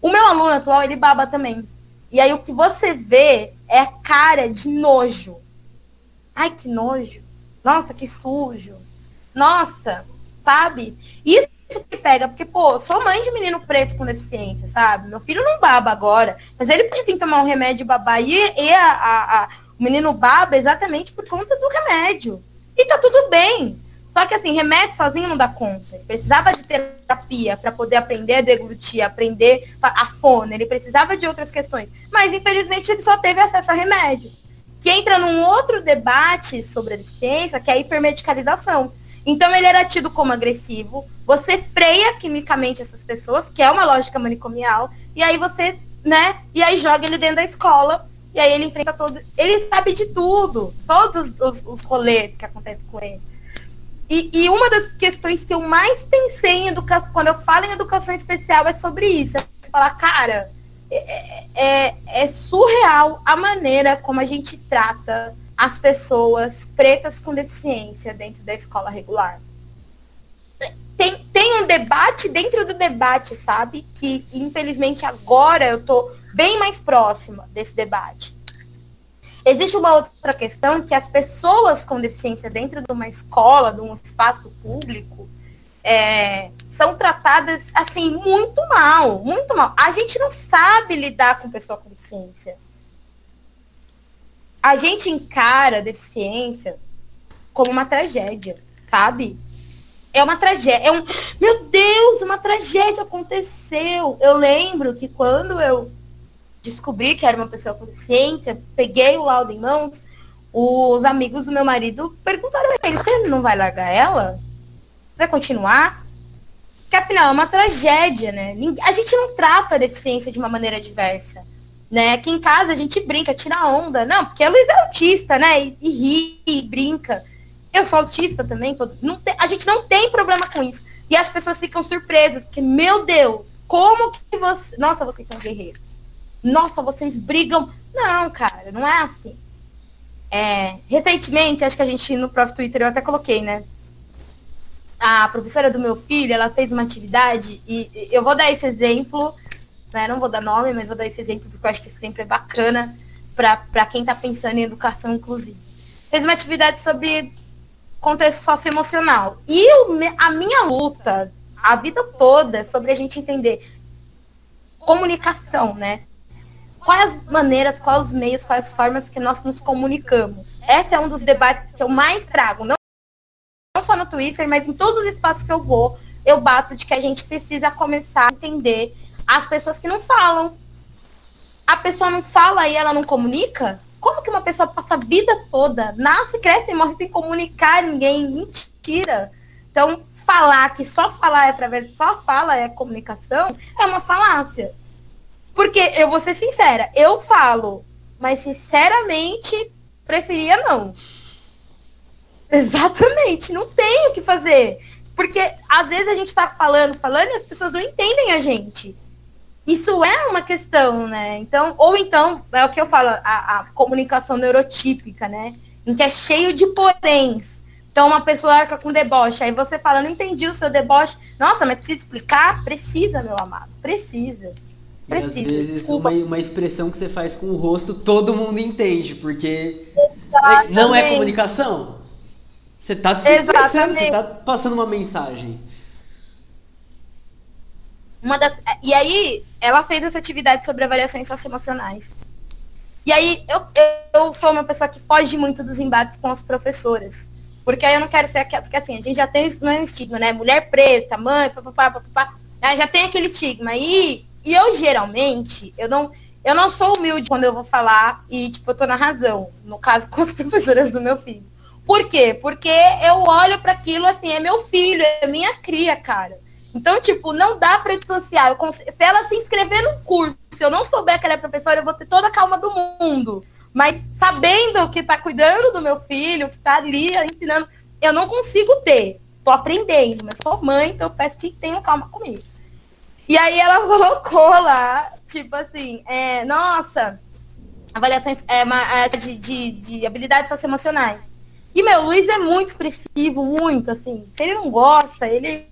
O meu aluno atual, ele baba também. E aí o que você vê é a cara de nojo. Ai, que nojo. Nossa, que sujo. Nossa, sabe? Isso isso que pega, porque, pô, sou mãe de menino preto com deficiência, sabe? Meu filho não baba agora, mas ele pode vir tomar um remédio babá e, e a, a, a, o menino baba exatamente por conta do remédio. E tá tudo bem. Só que assim, remédio sozinho não dá conta. Ele precisava de terapia para poder aprender a deglutir, aprender a fone, ele precisava de outras questões. Mas infelizmente ele só teve acesso a remédio. que entra num outro debate sobre a deficiência, que é a hipermedicalização. Então ele era tido como agressivo, você freia quimicamente essas pessoas, que é uma lógica manicomial, e aí você, né, e aí joga ele dentro da escola, e aí ele enfrenta todos, ele sabe de tudo, todos os, os rolês que acontecem com ele. E, e, uma das questões que eu mais pensei em educação, quando eu falo em educação especial, é sobre isso. É falar, cara, é, é, é surreal a maneira como a gente trata as pessoas pretas com deficiência dentro da escola regular. Tem, tem um debate dentro do debate, sabe? Que infelizmente agora eu tô bem mais próxima desse debate. Existe uma outra questão que as pessoas com deficiência dentro de uma escola, de um espaço público, é, são tratadas assim muito mal, muito mal. A gente não sabe lidar com pessoa com deficiência. A gente encara a deficiência como uma tragédia, sabe? É uma tragédia, é um, meu Deus, uma tragédia aconteceu. Eu lembro que quando eu descobri que era uma pessoa com deficiência, peguei o laudo em mãos, os amigos do meu marido perguntaram a ele, você não vai largar ela? Você vai continuar? Porque afinal é uma tragédia, né? A gente não trata a deficiência de uma maneira diversa. Né? Aqui em casa a gente brinca, tira onda. Não, porque a Luiz é autista, né? E, e ri, e brinca. Eu sou autista também. Todo, não tem, a gente não tem problema com isso. E as pessoas ficam surpresas, porque, meu Deus, como que você. Nossa, vocês são guerreiros nossa, vocês brigam. Não, cara, não é assim. É, recentemente, acho que a gente no próprio Twitter eu até coloquei, né? A professora do meu filho, ela fez uma atividade e eu vou dar esse exemplo, né? Não vou dar nome, mas vou dar esse exemplo porque eu acho que sempre é bacana para quem está pensando em educação inclusiva. Fez uma atividade sobre contexto socioemocional. E a minha luta, a vida toda, é sobre a gente entender comunicação, né? quais as maneiras, quais os meios, quais as formas que nós nos comunicamos. Esse é um dos debates que eu mais trago, não, não só no Twitter, mas em todos os espaços que eu vou, eu bato de que a gente precisa começar a entender as pessoas que não falam. A pessoa não fala e ela não comunica? Como que uma pessoa passa a vida toda, nasce, cresce e morre sem comunicar ninguém? Mentira. Então, falar que só falar é através só fala é comunicação é uma falácia. Porque eu vou ser sincera, eu falo, mas sinceramente preferia não. Exatamente, não tem o que fazer. Porque às vezes a gente está falando, falando e as pessoas não entendem a gente. Isso é uma questão, né? Então, ou então, é o que eu falo, a, a comunicação neurotípica, né? Em que é cheio de poréns. Então, uma pessoa arca com deboche, aí você fala, não entendi o seu deboche. Nossa, mas precisa explicar? Precisa, meu amado, precisa. E às vezes uma, uma, expressão que você faz com o rosto todo mundo entende, porque Exatamente. não é comunicação. Você está se expressando, você está passando uma mensagem. Uma das, e aí, ela fez essa atividade sobre avaliações socioemocionais. E aí, eu, eu sou uma pessoa que foge muito dos embates com as professoras. Porque aí eu não quero ser aquela. Porque assim, a gente já tem isso, não é um estigma, né? Mulher preta, mãe, papapá, papapá. Já tem aquele estigma. E e eu geralmente, eu não, eu não sou humilde quando eu vou falar e, tipo, eu tô na razão. No caso, com as professoras do meu filho. Por quê? Porque eu olho para aquilo assim, é meu filho, é minha cria, cara. Então, tipo, não dá para dissociar. Eu, se ela se inscrever no curso, se eu não souber que ela é professora, eu vou ter toda a calma do mundo. Mas sabendo que tá cuidando do meu filho, que tá ali ensinando, eu não consigo ter. Tô aprendendo, mas sou mãe, então peço que tenham calma comigo. E aí ela colocou lá, tipo assim, é, nossa, avaliações é, uma, é, de, de, de habilidades socioemocionais. E meu, Luiz é muito expressivo, muito, assim. Se ele não gosta, ele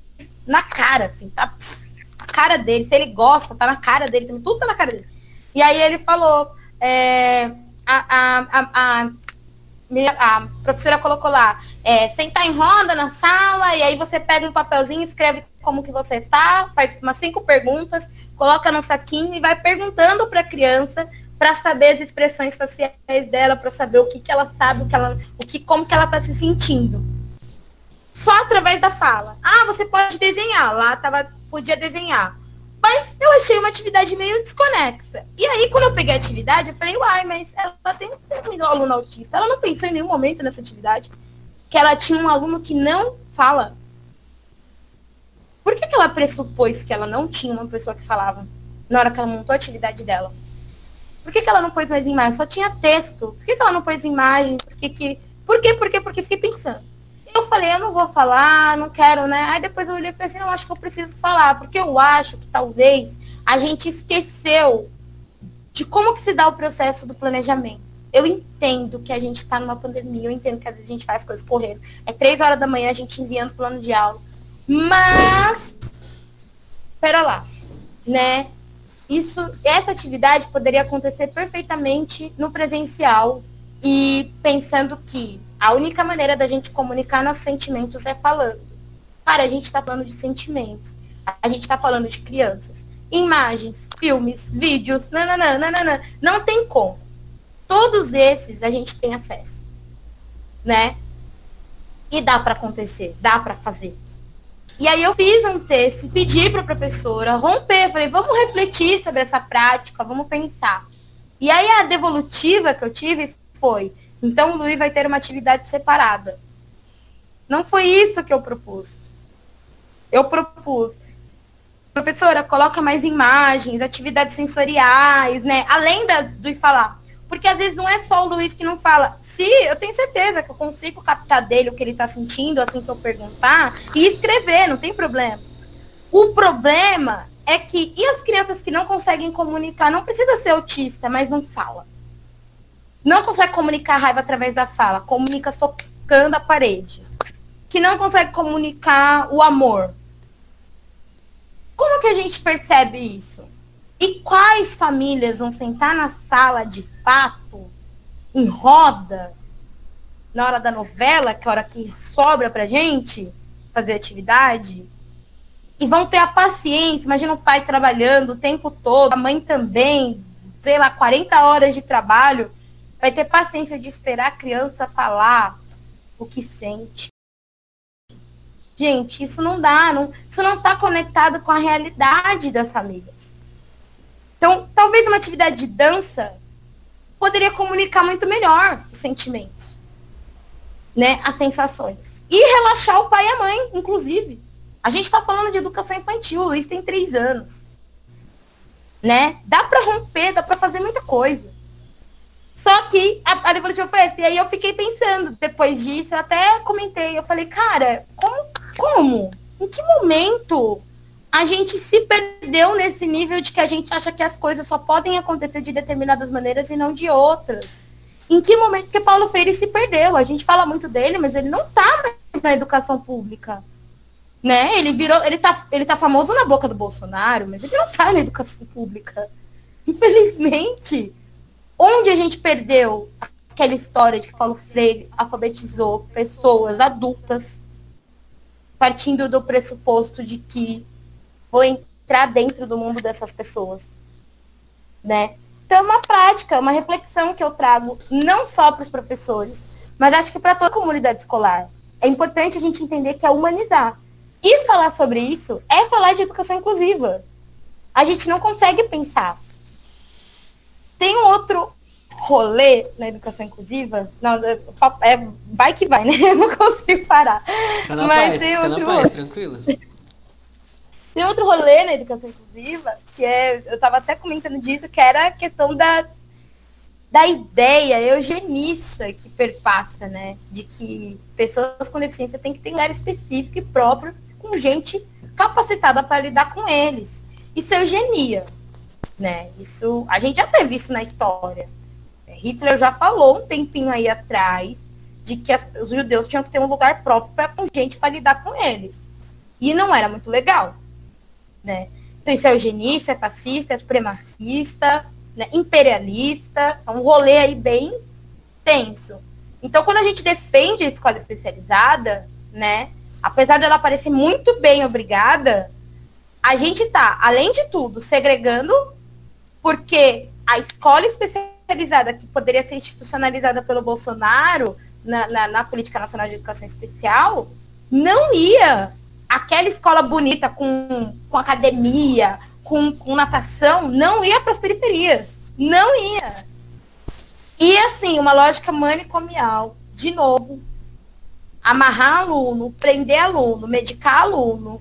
na cara, assim, tá a cara dele. Se ele gosta, tá na cara dele tudo tá na cara dele. E aí ele falou, é, a, a, a, a a professora colocou lá, é, sentar em roda na sala, e aí você pega um papelzinho, escreve como que você tá, faz umas cinco perguntas, coloca no saquinho e vai perguntando para a criança para saber as expressões faciais dela, para saber o que, que ela sabe, o que ela, o que, como que ela está se sentindo. Só através da fala. Ah, você pode desenhar. Lá tava, podia desenhar. Mas eu achei uma atividade meio desconexa. E aí, quando eu peguei a atividade, eu falei, uai, mas ela tem um aluno autista. Ela não pensou em nenhum momento nessa atividade que ela tinha um aluno que não fala. Por que, que ela pressupôs que ela não tinha uma pessoa que falava na hora que ela montou a atividade dela? Por que, que ela não pôs mais imagem? Só tinha texto. Por que, que ela não pôs imagem? Por que, que... Por quê? Por quê? Porque fiquei pensando. Eu falei, eu não vou falar, não quero, né? Aí depois eu olhei e falei assim, não, acho que eu preciso falar, porque eu acho que talvez a gente esqueceu de como que se dá o processo do planejamento. Eu entendo que a gente está numa pandemia, eu entendo que às vezes a gente faz coisas correndo. É três horas da manhã a gente enviando plano de aula. Mas, pera lá, né? Isso, essa atividade poderia acontecer perfeitamente no presencial e pensando que a única maneira da gente comunicar nossos sentimentos é falando. Cara, a gente está falando de sentimentos. A gente está falando de crianças. Imagens, filmes, vídeos, nananã, nananã. Não tem como. Todos esses a gente tem acesso. Né? E dá para acontecer, dá para fazer. E aí eu fiz um texto, pedi para a professora romper, falei, vamos refletir sobre essa prática, vamos pensar. E aí a devolutiva que eu tive foi, então o Luiz vai ter uma atividade separada. Não foi isso que eu propus. Eu propus, professora, coloca mais imagens, atividades sensoriais, né? Além da, do falar. Porque às vezes não é só o Luiz que não fala. Se eu tenho certeza que eu consigo captar dele o que ele está sentindo assim que eu perguntar e escrever, não tem problema. O problema é que e as crianças que não conseguem comunicar, não precisa ser autista, mas não fala não consegue comunicar raiva através da fala, comunica socando a parede. Que não consegue comunicar o amor. Como que a gente percebe isso? E quais famílias vão sentar na sala de fato, em roda, na hora da novela, que é a hora que sobra pra gente fazer atividade, e vão ter a paciência, imagina o pai trabalhando o tempo todo, a mãe também, sei lá, 40 horas de trabalho, vai ter paciência de esperar a criança falar o que sente. Gente, isso não dá, não, isso não está conectado com a realidade das famílias. Então, talvez uma atividade de dança poderia comunicar muito melhor os sentimentos, né, as sensações. E relaxar o pai e a mãe, inclusive. A gente está falando de educação infantil, o Luiz tem três anos. Né? Dá para romper, dá para fazer muita coisa. Só que a, a devolutiva foi essa. E aí eu fiquei pensando, depois disso, eu até comentei, eu falei, cara, como? como? Em que momento a gente se perdeu nesse nível de que a gente acha que as coisas só podem acontecer de determinadas maneiras e não de outras? Em que momento que Paulo Freire se perdeu? A gente fala muito dele, mas ele não mais na educação pública. Né? Ele virou, ele tá, ele tá famoso na boca do Bolsonaro, mas ele não está na educação pública. Infelizmente, Onde a gente perdeu aquela história de que Paulo Freire alfabetizou pessoas adultas, partindo do pressuposto de que vou entrar dentro do mundo dessas pessoas, né? Então, é uma prática, uma reflexão que eu trago não só para os professores, mas acho que para toda a comunidade escolar. É importante a gente entender que é humanizar. E falar sobre isso é falar de educação inclusiva. A gente não consegue pensar tem um outro rolê na educação inclusiva. Não, é, é, vai que vai, né? Eu não consigo parar. Mas paz, tem outro paz, tranquilo. Tem outro rolê na educação inclusiva, que é, eu estava até comentando disso, que era a questão da, da ideia eugenista que perpassa, né? De que pessoas com deficiência têm que ter lugar específico e próprio, com gente capacitada para lidar com eles. Isso é eugenia né? Isso, a gente já teve isso na história. É, Hitler já falou um tempinho aí atrás de que as, os judeus tinham que ter um lugar próprio para gente para lidar com eles. E não era muito legal, né? Então isso é eugenista, é fascista, é supremacista, né? imperialista, é um rolê aí bem tenso. Então quando a gente defende a escola especializada, né? Apesar dela parecer muito bem obrigada, a gente está, além de tudo, segregando porque a escola especializada, que poderia ser institucionalizada pelo Bolsonaro na, na, na Política Nacional de Educação Especial, não ia aquela escola bonita com, com academia, com, com natação não ia para as periferias. Não ia. E assim, uma lógica manicomial, de novo, amarrar aluno, prender aluno, medicar aluno,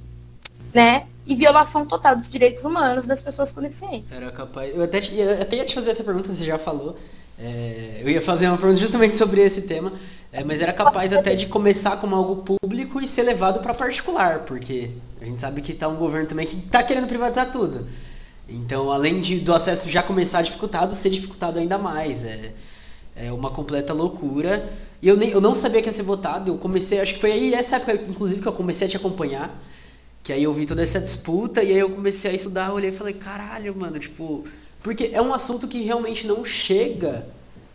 né? E violação total dos direitos humanos das pessoas com deficiência. Era capaz. Eu até, eu até ia te fazer essa pergunta, você já falou. É, eu ia fazer uma pergunta justamente sobre esse tema, é, mas era capaz até de começar como algo público e ser levado para particular, porque a gente sabe que está um governo também que está querendo privatizar tudo. Então, além de, do acesso já começar dificultado, ser dificultado ainda mais. É, é uma completa loucura. E eu, nem, eu não sabia que ia ser votado. Eu comecei, acho que foi aí essa época, inclusive, que eu comecei a te acompanhar. Que aí eu vi toda essa disputa e aí eu comecei a estudar, olhei e falei, caralho, mano, tipo. Porque é um assunto que realmente não chega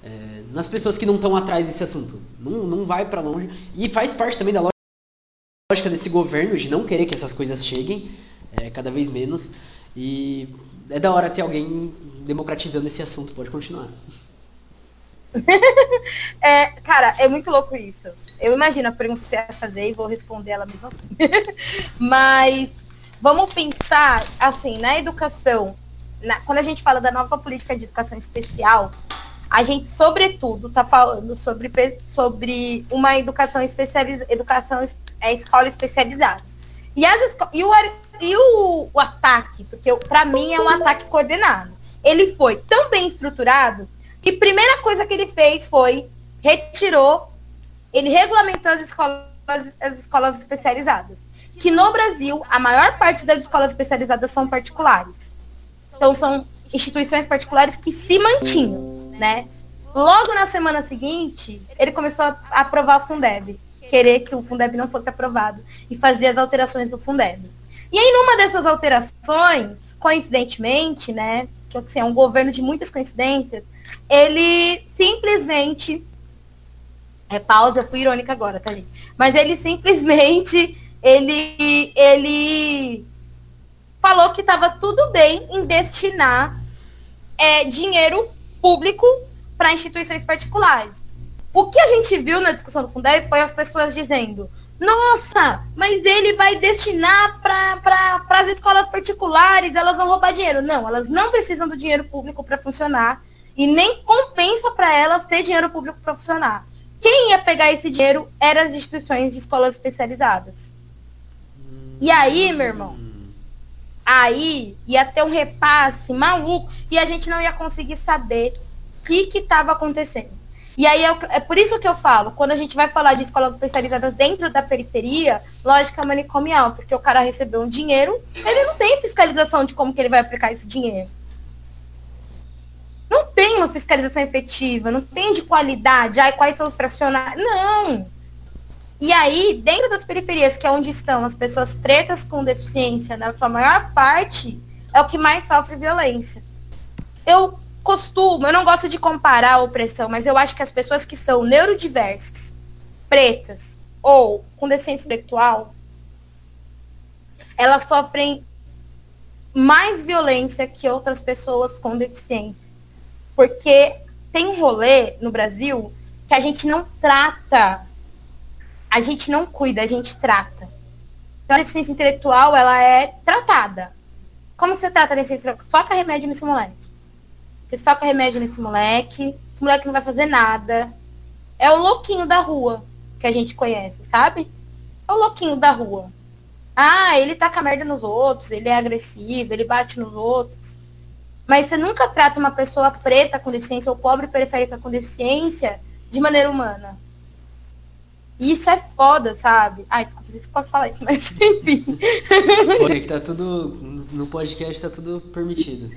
é, nas pessoas que não estão atrás desse assunto. Não, não vai para longe. E faz parte também da lógica desse governo de não querer que essas coisas cheguem é, cada vez menos. E é da hora ter alguém democratizando esse assunto. Pode continuar. é, cara, é muito louco isso. Eu imagino a pergunta que você ia fazer e vou responder ela mesmo assim. Mas vamos pensar, assim, na educação, na, quando a gente fala da nova política de educação especial, a gente, sobretudo, está falando sobre, sobre uma educação especializada, educação é, escola especializada. E, as, e, o, e o, o ataque, porque para mim é um ataque coordenado. Ele foi tão bem estruturado e primeira coisa que ele fez foi retirou, ele regulamentou as escolas, as escolas especializadas. Que no Brasil, a maior parte das escolas especializadas são particulares. Então são instituições particulares que se mantinham, né? Logo na semana seguinte, ele começou a aprovar o Fundeb, querer que o Fundeb não fosse aprovado e fazer as alterações do Fundeb. E aí, numa dessas alterações, coincidentemente, né, que assim, é um governo de muitas coincidências, ele simplesmente. É pausa, fui irônica agora, tá, gente? Mas ele simplesmente. Ele, ele falou que estava tudo bem em destinar é, dinheiro público para instituições particulares. O que a gente viu na discussão do Fundeb foi as pessoas dizendo: nossa, mas ele vai destinar para pra, as escolas particulares, elas vão roubar dinheiro. Não, elas não precisam do dinheiro público para funcionar e nem compensa para elas ter dinheiro público para funcionar. Quem ia pegar esse dinheiro eram as instituições de escolas especializadas. E aí, meu irmão, aí ia ter um repasse maluco e a gente não ia conseguir saber o que estava acontecendo. E aí é, é, por isso que eu falo, quando a gente vai falar de escolas especializadas dentro da periferia, lógica manicomial, porque o cara recebeu um dinheiro, ele não tem fiscalização de como que ele vai aplicar esse dinheiro não tem uma fiscalização efetiva, não tem de qualidade, ai, quais são os profissionais. Não. E aí, dentro das periferias, que é onde estão as pessoas pretas com deficiência, na sua maior parte, é o que mais sofre violência. Eu costumo, eu não gosto de comparar a opressão, mas eu acho que as pessoas que são neurodiversas, pretas ou com deficiência intelectual, elas sofrem mais violência que outras pessoas com deficiência. Porque tem rolê no Brasil que a gente não trata, a gente não cuida, a gente trata. Então a deficiência intelectual, ela é tratada. Como que você trata a deficiência intelectual? Soca remédio nesse moleque. Você soca remédio nesse moleque, esse moleque não vai fazer nada. É o louquinho da rua que a gente conhece, sabe? É o louquinho da rua. Ah, ele tá com a merda nos outros, ele é agressivo, ele bate nos outros. Mas você nunca trata uma pessoa preta com deficiência ou pobre periférica com deficiência de maneira humana. E isso é foda, sabe? Ai, desculpa, você pode falar isso, mas enfim. Porque que tá tudo. No podcast tá tudo permitido.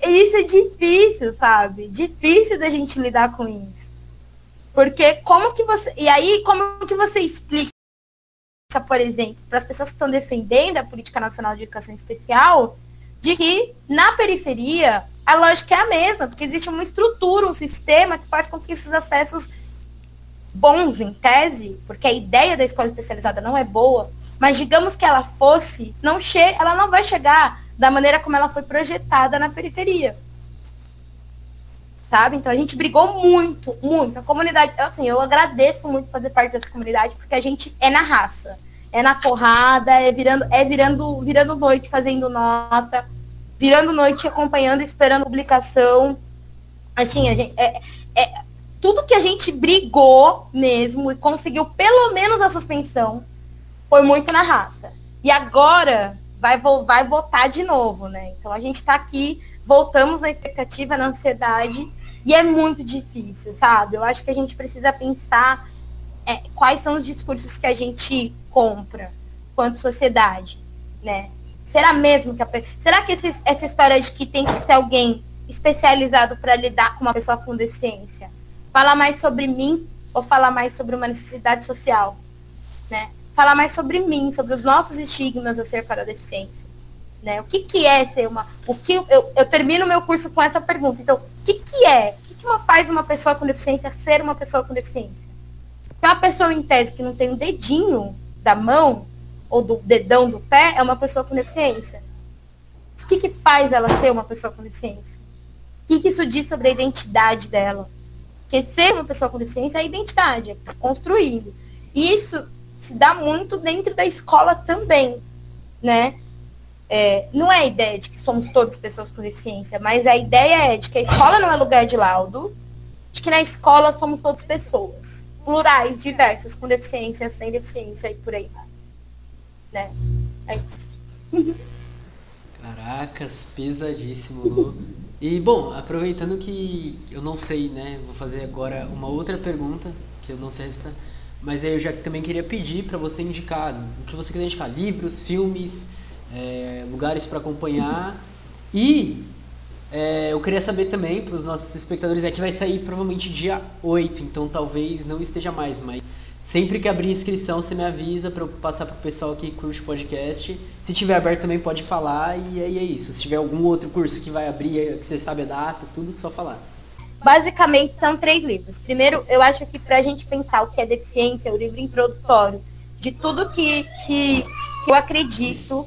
Isso é difícil, sabe? Difícil da gente lidar com isso. Porque como que você. E aí, como que você explica, por exemplo, para as pessoas que estão defendendo a Política Nacional de Educação Especial, de que na periferia a lógica é a mesma, porque existe uma estrutura, um sistema que faz com que esses acessos bons, em tese, porque a ideia da escola especializada não é boa, mas digamos que ela fosse, não che ela não vai chegar da maneira como ela foi projetada na periferia. Sabe? Então a gente brigou muito, muito. A comunidade, assim, eu agradeço muito fazer parte dessa comunidade, porque a gente é na raça. É na porrada, é virando, é virando, virando noite fazendo nota, virando noite acompanhando, esperando publicação. Assim, a gente, é, é, tudo que a gente brigou mesmo e conseguiu pelo menos a suspensão foi muito na raça. E agora vai, vai votar de novo, né? Então a gente está aqui, voltamos na expectativa, na ansiedade, e é muito difícil, sabe? Eu acho que a gente precisa pensar é, quais são os discursos que a gente compra quanto sociedade, né? Será mesmo que a, será que essa história de que tem que ser alguém especializado para lidar com uma pessoa com deficiência fala mais sobre mim ou fala mais sobre uma necessidade social, né? Falar mais sobre mim, sobre os nossos estigmas acerca da deficiência, né? O que que é ser uma, o que eu, eu termino meu curso com essa pergunta. Então, o que que é? O que que faz uma pessoa com deficiência ser uma pessoa com deficiência? Uma pessoa em tese que não tem um dedinho da mão ou do dedão do pé é uma pessoa com deficiência. O que, que faz ela ser uma pessoa com deficiência? O que, que isso diz sobre a identidade dela? Porque ser uma pessoa com deficiência é a identidade, é construído. E isso se dá muito dentro da escola também, né? É, não é a ideia de que somos todas pessoas com deficiência, mas a ideia é de que a escola não é lugar de laudo, de que na escola somos todas pessoas, plurais, diversas, com deficiência, sem deficiência e por aí vai né? É isso. Caracas, pesadíssimo, Lu. E bom, aproveitando que eu não sei, né? Vou fazer agora uma outra pergunta que eu não sei responder. Mas aí eu já também queria pedir para você indicar o que você quiser indicar, livros, filmes, é, lugares para acompanhar. E é, eu queria saber também para os nossos espectadores, é que vai sair provavelmente dia 8, então talvez não esteja mais, mas Sempre que abrir inscrição, você me avisa para eu passar pro pessoal que curte podcast. Se tiver aberto também pode falar e aí é isso. Se tiver algum outro curso que vai abrir, que você sabe a data, tudo, só falar. Basicamente são três livros. Primeiro, eu acho que para a gente pensar o que é deficiência, o livro introdutório de tudo que, que, que eu acredito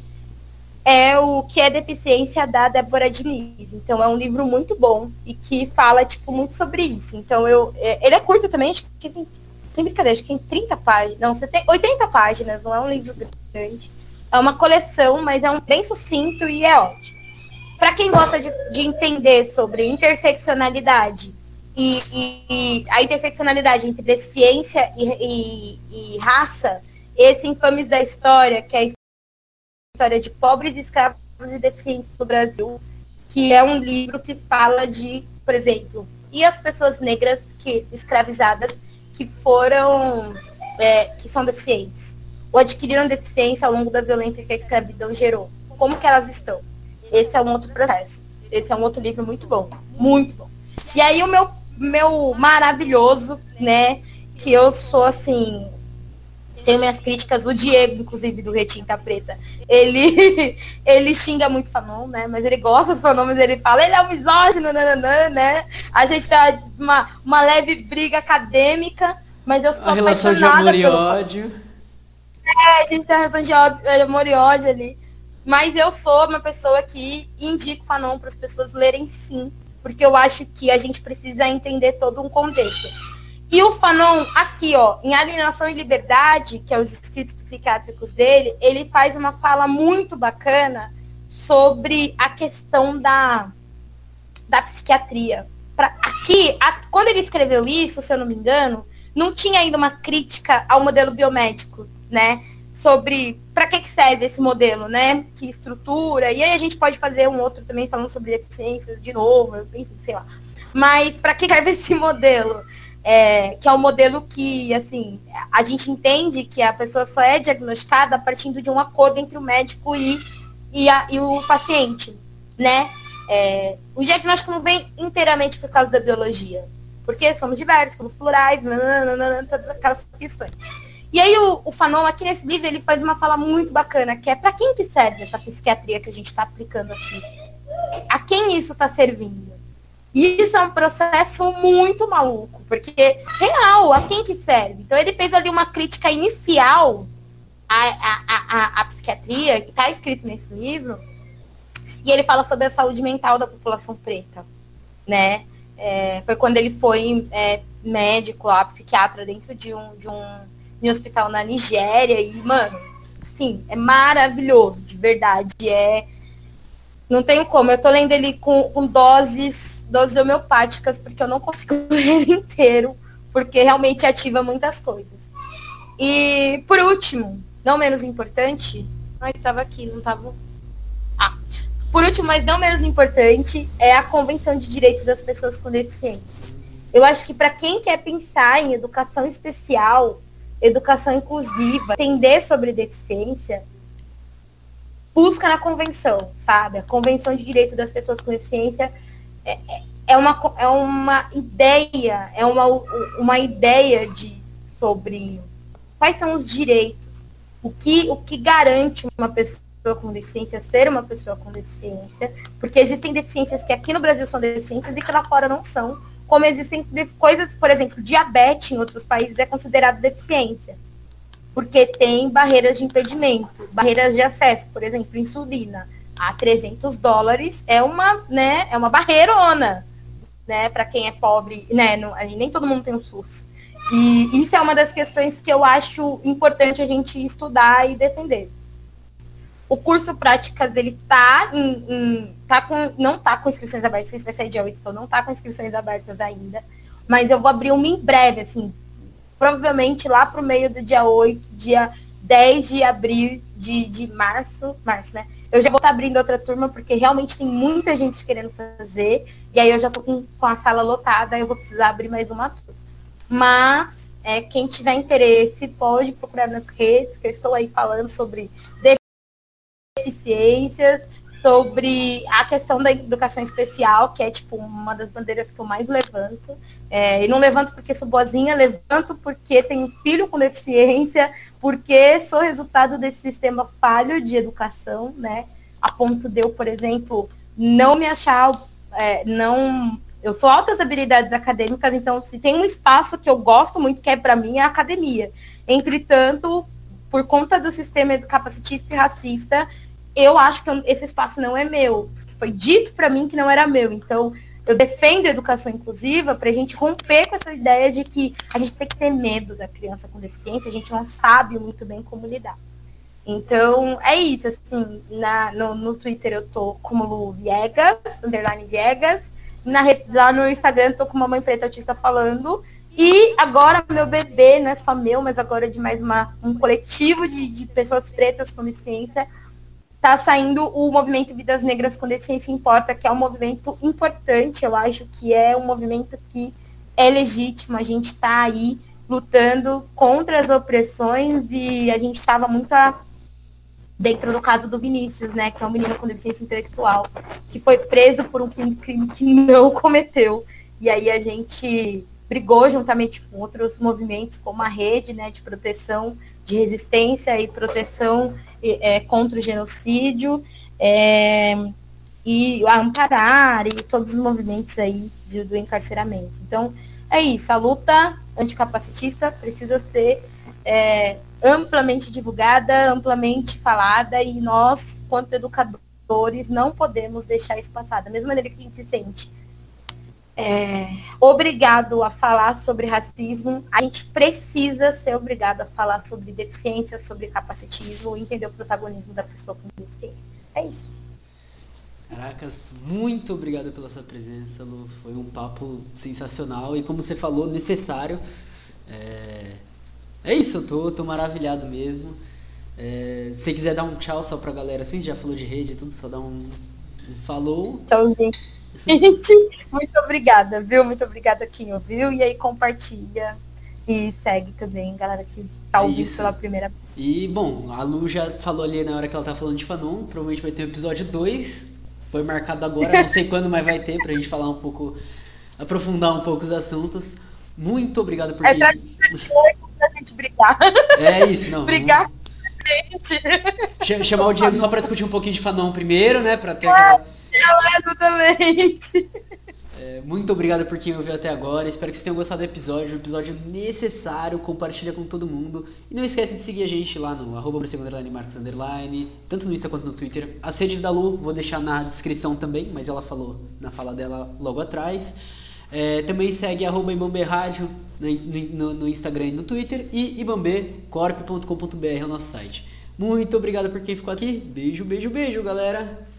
é o que é deficiência da Débora Diniz. Então é um livro muito bom e que fala tipo muito sobre isso. Então eu é, ele é curto também, acho que tem sem brincadeira, acho que tem 30 páginas. Não, você tem 80 páginas, não é um livro grande. É uma coleção, mas é um bem sucinto e é ótimo. Para quem gosta de, de, entender sobre interseccionalidade e, e, e, a interseccionalidade entre deficiência e, e, raça, esse Infames da História, que é história de pobres, escravos e deficientes no Brasil, que é um livro que fala de, por exemplo, e as pessoas negras que escravizadas que foram, é, que são deficientes, ou adquiriram deficiência ao longo da violência que a escravidão gerou. Como que elas estão? Esse é um outro processo. Esse é um outro livro muito bom, muito bom. E aí o meu, meu maravilhoso, né, que eu sou assim, tenho minhas críticas, o Diego, inclusive, do Retinta Preta, ele, ele xinga muito Fanon, né? Mas ele gosta do Fanon, mas ele fala, ele é um misógino, nananã, né? A gente tá uma, uma leve briga acadêmica, mas eu sou a relação de amor e ódio. É, a gente tem a relação de amor e ódio ali. Mas eu sou uma pessoa que indico Fanon para as pessoas lerem sim, porque eu acho que a gente precisa entender todo um contexto. E o Fanon, aqui, ó, em Alienação e Liberdade, que é os escritos psiquiátricos dele, ele faz uma fala muito bacana sobre a questão da, da psiquiatria. Pra, aqui, a, quando ele escreveu isso, se eu não me engano, não tinha ainda uma crítica ao modelo biomédico, né? Sobre para que, que serve esse modelo, né? Que estrutura. E aí a gente pode fazer um outro também falando sobre deficiências de novo, enfim, sei lá. Mas para que serve esse modelo? É, que é o um modelo que, assim, a gente entende que a pessoa só é diagnosticada a partir de um acordo entre o médico e, e, a, e o paciente, né? É, o diagnóstico não vem inteiramente por causa da biologia, porque somos diversos, somos plurais, nananana, todas aquelas questões. E aí o, o Fanon, aqui nesse livro, ele faz uma fala muito bacana, que é para quem que serve essa psiquiatria que a gente está aplicando aqui? A quem isso está servindo? Isso é um processo muito maluco, porque real, a quem que serve? Então ele fez ali uma crítica inicial à, à, à, à psiquiatria, que está escrito nesse livro, e ele fala sobre a saúde mental da população preta, né? É, foi quando ele foi é, médico, lá, psiquiatra, dentro de um, de um, de um hospital na Nigéria, e, mano, sim, é maravilhoso, de verdade. É. Não tenho como. Eu tô lendo ele com, com doses, doses homeopáticas, porque eu não consigo ler inteiro, porque realmente ativa muitas coisas. E por último, não menos importante, ai, tava aqui, não tava. Ah, por último, mas não menos importante, é a Convenção de Direitos das Pessoas com Deficiência. Eu acho que para quem quer pensar em educação especial, educação inclusiva, entender sobre deficiência, busca na convenção, sabe? A Convenção de Direitos das Pessoas com Deficiência é, é, é uma, é uma ideia, é uma, uma ideia de, sobre quais são os direitos, o que, o que garante uma pessoa com deficiência ser uma pessoa com deficiência, porque existem deficiências que aqui no Brasil são deficiências e que lá fora não são, como existem coisas, por exemplo, diabetes em outros países é considerado deficiência, porque tem barreiras de impedimento, barreiras de acesso, por exemplo, insulina a 300 dólares é uma, né, é uma barreirona, né, para quem é pobre, né, não, nem todo mundo tem o SUS. E isso é uma das questões que eu acho importante a gente estudar e defender. O curso práticas dele tá em, em tá com, não tá com inscrições abertas, isso vai sair dia 8, então não tá com inscrições abertas ainda. Mas eu vou abrir uma em breve, assim, provavelmente lá pro meio do dia 8, dia 10 de abril de, de março, março, né? Eu já vou estar tá abrindo outra turma, porque realmente tem muita gente querendo fazer. E aí eu já tô com, com a sala lotada, eu vou precisar abrir mais uma turma. Mas é, quem tiver interesse pode procurar nas redes, que eu estou aí falando sobre deficiências, sobre a questão da educação especial, que é tipo uma das bandeiras que eu mais levanto. É, e não levanto porque sou boazinha, levanto porque tenho filho com deficiência, porque sou resultado desse sistema falho de educação, né? A ponto de eu, por exemplo, não me achar, é, não. Eu sou altas habilidades acadêmicas, então se tem um espaço que eu gosto muito, que é para mim, é a academia. Entretanto, por conta do sistema capacitista e racista, eu acho que esse espaço não é meu. Foi dito para mim que não era meu. Então, eu defendo a educação inclusiva para a gente romper com essa ideia de que a gente tem que ter medo da criança com deficiência, a gente não sabe muito bem como lidar. Então, é isso, assim, na, no, no Twitter eu tô como Lu Viegas, underline Viegas, na, lá no Instagram eu tô com uma mãe preta autista falando, e agora meu bebê, não é só meu, mas agora de mais uma, um coletivo de, de pessoas pretas com deficiência, está saindo o movimento Vidas Negras com Deficiência Importa, que é um movimento importante, eu acho que é um movimento que é legítimo, a gente está aí lutando contra as opressões e a gente estava muito a... dentro do caso do Vinícius, né, que é um menino com deficiência intelectual, que foi preso por um crime que não cometeu. E aí a gente brigou juntamente com outros movimentos, como a rede né, de proteção, de resistência e proteção é, contra o genocídio, é, e a Amparar e todos os movimentos aí de, do encarceramento. Então, é isso, a luta anticapacitista precisa ser é, amplamente divulgada, amplamente falada, e nós, quanto educadores, não podemos deixar isso passar. Da mesma maneira que a gente se sente é, obrigado a falar sobre racismo, a gente precisa ser obrigado a falar sobre deficiência, sobre capacitismo, entender o protagonismo da pessoa com deficiência. É isso. Caracas, muito obrigado pela sua presença, Lu. Foi um papo sensacional e, como você falou, necessário. É, é isso, eu tô, tô maravilhado mesmo. É, se você quiser dar um tchau só pra galera, assim, já falou de rede e tudo, só dá um, um falou. Tchauzinho. Gente, muito obrigada, viu? Muito obrigada quem ouviu. E aí compartilha e segue também, galera que tá ouvindo Isso. pela primeira vez. E bom, a Lu já falou ali na hora que ela tá falando de Fanon, provavelmente vai ter o episódio 2. Foi marcado agora, não sei quando, mas vai ter pra gente falar um pouco, aprofundar um pouco os assuntos. Muito obrigado por é pra, pra gente brigar. É isso, não. brigar Vamos... Chamar o Diego só pra discutir um pouquinho de Fanon primeiro, né? Pra ter aquela exatamente. É, muito obrigado por quem ouviu até agora. Espero que vocês tenham gostado do episódio. Um episódio necessário. Compartilha com todo mundo. E não esquece de seguir a gente lá no arroba Marcos tanto no Insta quanto no Twitter. As redes da Lu vou deixar na descrição também, mas ela falou na fala dela logo atrás. É, também segue arroba Ibambe Rádio no, no, no, Instagram e no Twitter. E ibambecorp.com.br é o nosso site. Muito obrigado por quem ficou aqui. Beijo, beijo, beijo, galera.